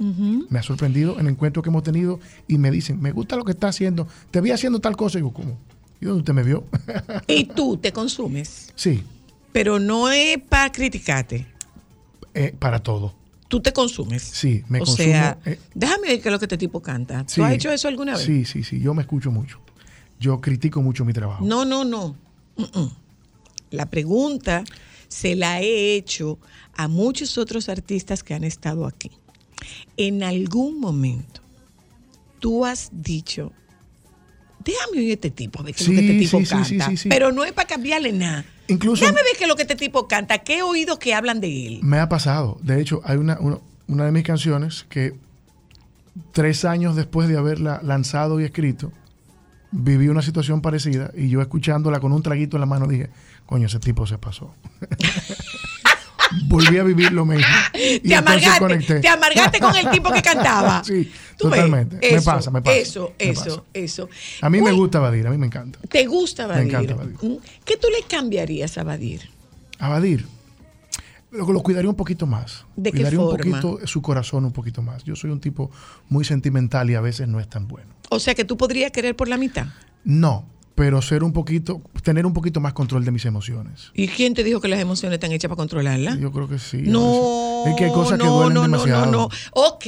Speaker 11: Me ha sorprendido el encuentro que hemos tenido y me dicen, me gusta lo que está haciendo, te vi haciendo tal cosa. Y digo, ¿cómo? ¿Y dónde usted me vio?
Speaker 6: Y tú te consumes.
Speaker 11: sí,
Speaker 6: Pero no es para criticarte.
Speaker 11: eh, para todo.
Speaker 6: Tú te consumes.
Speaker 11: Sí, me
Speaker 6: o
Speaker 11: consumo.
Speaker 6: sea,
Speaker 11: eh,
Speaker 6: déjame ver qué es lo que este tipo canta.
Speaker 11: sí.
Speaker 6: ¿Tú has hecho eso alguna vez?
Speaker 11: Sí, sí, sí, yo me escucho mucho. Yo critico mucho mi trabajo.
Speaker 6: No, no, no. La pregunta se la he hecho a muchos otros artistas que han estado aquí. En algún momento, tú has dicho, déjame oír este tipo, a ver qué es lo que este tipo
Speaker 11: sí,
Speaker 6: canta.
Speaker 11: sí, sí, sí.
Speaker 6: Pero no es para cambiarle nada.
Speaker 11: Incluso
Speaker 6: Déjame ver qué es lo que este tipo canta. ¿Qué he oído que hablan de él?
Speaker 11: me ha pasado. De hecho, hay una, una, una de mis canciones que tres años después de haberla lanzado y escrito, viví una situación parecida y yo escuchándola con un traguito en la mano dije, coño, ese tipo se pasó. Volví a vivir lo mismo. Y
Speaker 6: Te amargaste, te amargaste con el tipo que cantaba.
Speaker 11: sí, totalmente. me pasa, me pasa.
Speaker 6: Eso,
Speaker 11: me
Speaker 6: eso,
Speaker 11: pasa.
Speaker 6: eso.
Speaker 11: A mí me gusta Badir, a mí me encanta.
Speaker 6: ¿Te gusta
Speaker 11: Me
Speaker 6: Badir?
Speaker 11: encanta Badir.
Speaker 6: Mm, ¿Qué tú le cambiarías a Badir?
Speaker 11: A Badir. Lo, lo cuidaría un poquito más.
Speaker 6: ¿De qué
Speaker 11: cuidaría un
Speaker 6: forma?
Speaker 11: poquito su corazón un poquito más. Yo soy un tipo muy sentimental y a veces no es tan bueno.
Speaker 6: O sea que tú podrías querer por la mitad.
Speaker 11: No, pero ser un poquito, tener un poquito más control de mis emociones.
Speaker 6: ¿Y quién te dijo que las emociones están hechas para controlarlas?
Speaker 11: Yo creo que sí.
Speaker 6: No,
Speaker 11: Es que hay cosas que duelen
Speaker 6: no,
Speaker 11: demasiado.
Speaker 6: No, no, no. Ok,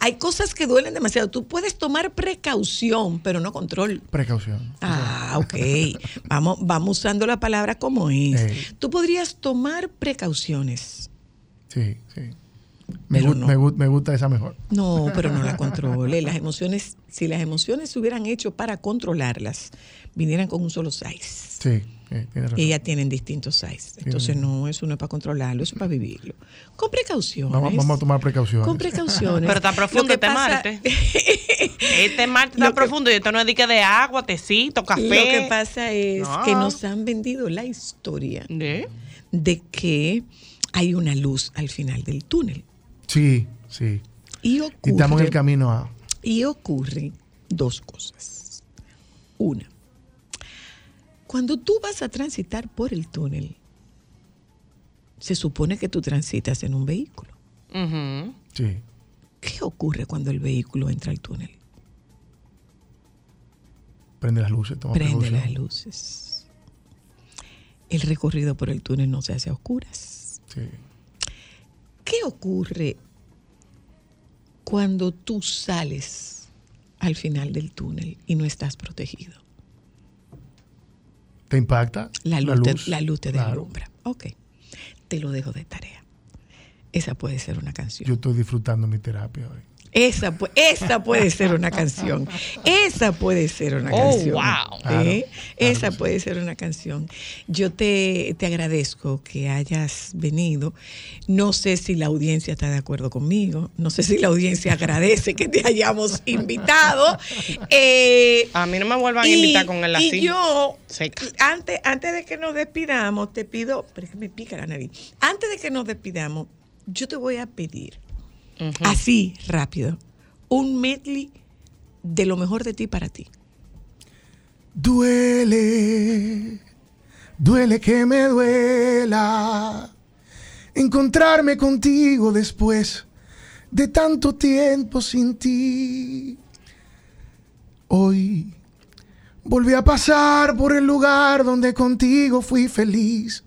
Speaker 6: hay cosas que duelen demasiado. Tú puedes tomar precaución, pero no control.
Speaker 11: Precaución.
Speaker 6: Ah, ok. vamos, vamos usando la palabra como es. Tú podrías tomar precauciones.
Speaker 11: Sí, sí. Me, gu-
Speaker 6: no.
Speaker 11: me gu- me gusta esa mejor.
Speaker 6: No, pero no la controle. Las emociones, si las emociones se hubieran hecho para controlarlas, vinieran con un solo size.
Speaker 11: Sí, eh, tienes razón.
Speaker 6: Y ya tienen distintos size. Entonces, no, eso no es para controlarlo, eso es para vivirlo. Con precauciones.
Speaker 11: Vamos, vamos a tomar precauciones.
Speaker 6: Con precauciones.
Speaker 1: Pero está profundo este
Speaker 6: pasa-
Speaker 1: martes. Este martes está profundo y esto no es de que de agua, tecito, café.
Speaker 6: Lo que pasa es
Speaker 1: No.
Speaker 6: que nos han vendido la historia
Speaker 1: de
Speaker 6: que hay una luz al final del túnel.
Speaker 11: Sí, sí.
Speaker 6: Y
Speaker 11: Y estamos en
Speaker 6: ocurre,
Speaker 11: el camino a...
Speaker 6: y ocurre dos cosas. Una, cuando tú vas a transitar por el túnel, se supone que tú transitas en un vehículo.
Speaker 11: Sí.
Speaker 6: ¿Qué ocurre cuando el vehículo entra al túnel?
Speaker 11: Prende las luces, toma
Speaker 6: Prende
Speaker 11: precaución.
Speaker 6: las luces. El recorrido por el túnel no se hace a oscuras.
Speaker 11: Sí.
Speaker 6: ¿Qué ocurre cuando tú sales al final del túnel y no estás protegido?
Speaker 11: ¿Te impacta?
Speaker 6: La luz, te, la luz te
Speaker 11: Claro.
Speaker 6: deslumbra. Ok, te lo dejo de tarea. Esa puede ser una canción.
Speaker 11: Yo estoy disfrutando mi terapia hoy.
Speaker 6: Esa, esa puede ser una canción. Esa puede ser una
Speaker 1: Oh,
Speaker 6: canción.
Speaker 1: wow.
Speaker 6: ¿Eh? esa puede ser una canción. Yo te, te agradezco que hayas venido. No sé si la audiencia está de acuerdo conmigo. No sé si la audiencia agradece que te hayamos invitado. Eh,
Speaker 1: A mí no me vuelvan a invitar con el así.
Speaker 6: Y yo,
Speaker 1: Seca.
Speaker 6: antes, antes de que nos despidamos, te pido, pero es que me pica la nariz. Antes de que nos despidamos, yo te voy a pedir, así, rápido, un medley de lo mejor de ti para ti.
Speaker 11: Duele, duele que me duela encontrarme contigo después de tanto tiempo sin ti. Hoy volví a pasar por el lugar donde contigo fui feliz.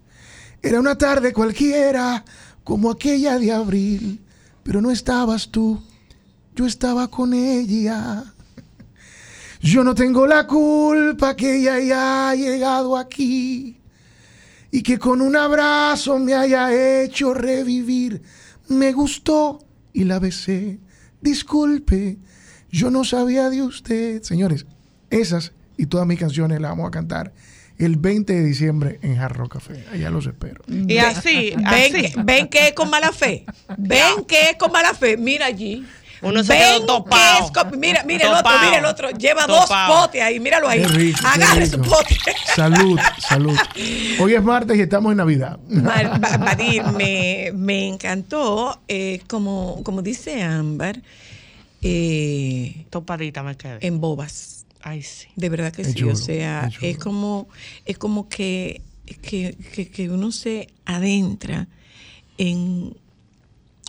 Speaker 11: Era una tarde cualquiera, como aquella de abril, pero no estabas tú, yo estaba con ella. Yo no tengo la culpa que ella haya llegado aquí y que con un abrazo me haya hecho revivir. Me gustó y la besé. Disculpe, yo no sabía de usted. Señores, Esas y todas mis canciones las vamos a cantar el 20 de diciembre en Hard Rock Café. Allá los espero.
Speaker 1: Y así,
Speaker 6: ven,
Speaker 1: así.
Speaker 6: que- ven que es con mala fe. Ven que es con mala fe. Mira allí.
Speaker 1: Uno se
Speaker 6: Ven
Speaker 1: quedó
Speaker 6: que es con- mira, mira el otro, mira el otro. Lleva
Speaker 1: Topao.
Speaker 6: dos potes ahí, míralo ahí.
Speaker 11: Rico,
Speaker 6: Agarre su pote.
Speaker 11: Salud, salud. Hoy es martes y estamos en Navidad.
Speaker 6: Badir, me, me encantó, eh, como, como dice Ámbar, eh,
Speaker 1: Topadita me quedé.
Speaker 6: en bobas.
Speaker 1: Ay, sí.
Speaker 6: De verdad que
Speaker 11: Es
Speaker 6: sí. o sea,
Speaker 11: es
Speaker 6: como, es como que, que, que- que uno se adentra en,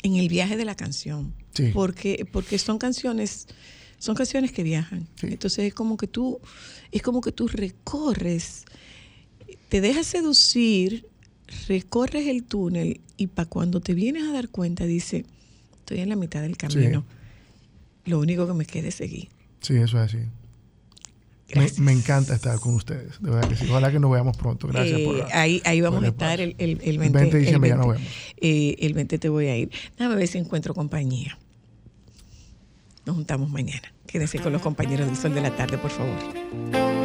Speaker 6: en el viaje de la canción.
Speaker 11: Sí.
Speaker 6: Porque, porque son canciones, son canciones que viajan. Entonces es como que tú, es como que tú recorres, te dejas seducir, recorres el túnel y para cuando te vienes a dar cuenta dice, estoy en la mitad del camino. Lo único que me queda es seguir.
Speaker 11: Sí, eso es así. Me, me encanta estar con ustedes, de verdad que sí. Ojalá que nos veamos pronto. Gracias
Speaker 6: Eh,
Speaker 11: por la-
Speaker 6: ahí, ahí vamos a estar el, el, el
Speaker 11: El
Speaker 6: 20,
Speaker 11: 20 de diciembre ya nos
Speaker 6: 20.
Speaker 11: vemos.
Speaker 6: Eh, el 20 te voy a ir. Déjame ver si encuentro compañía. Nos juntamos mañana. Quédense con los compañeros del Sol de la Tarde, por favor.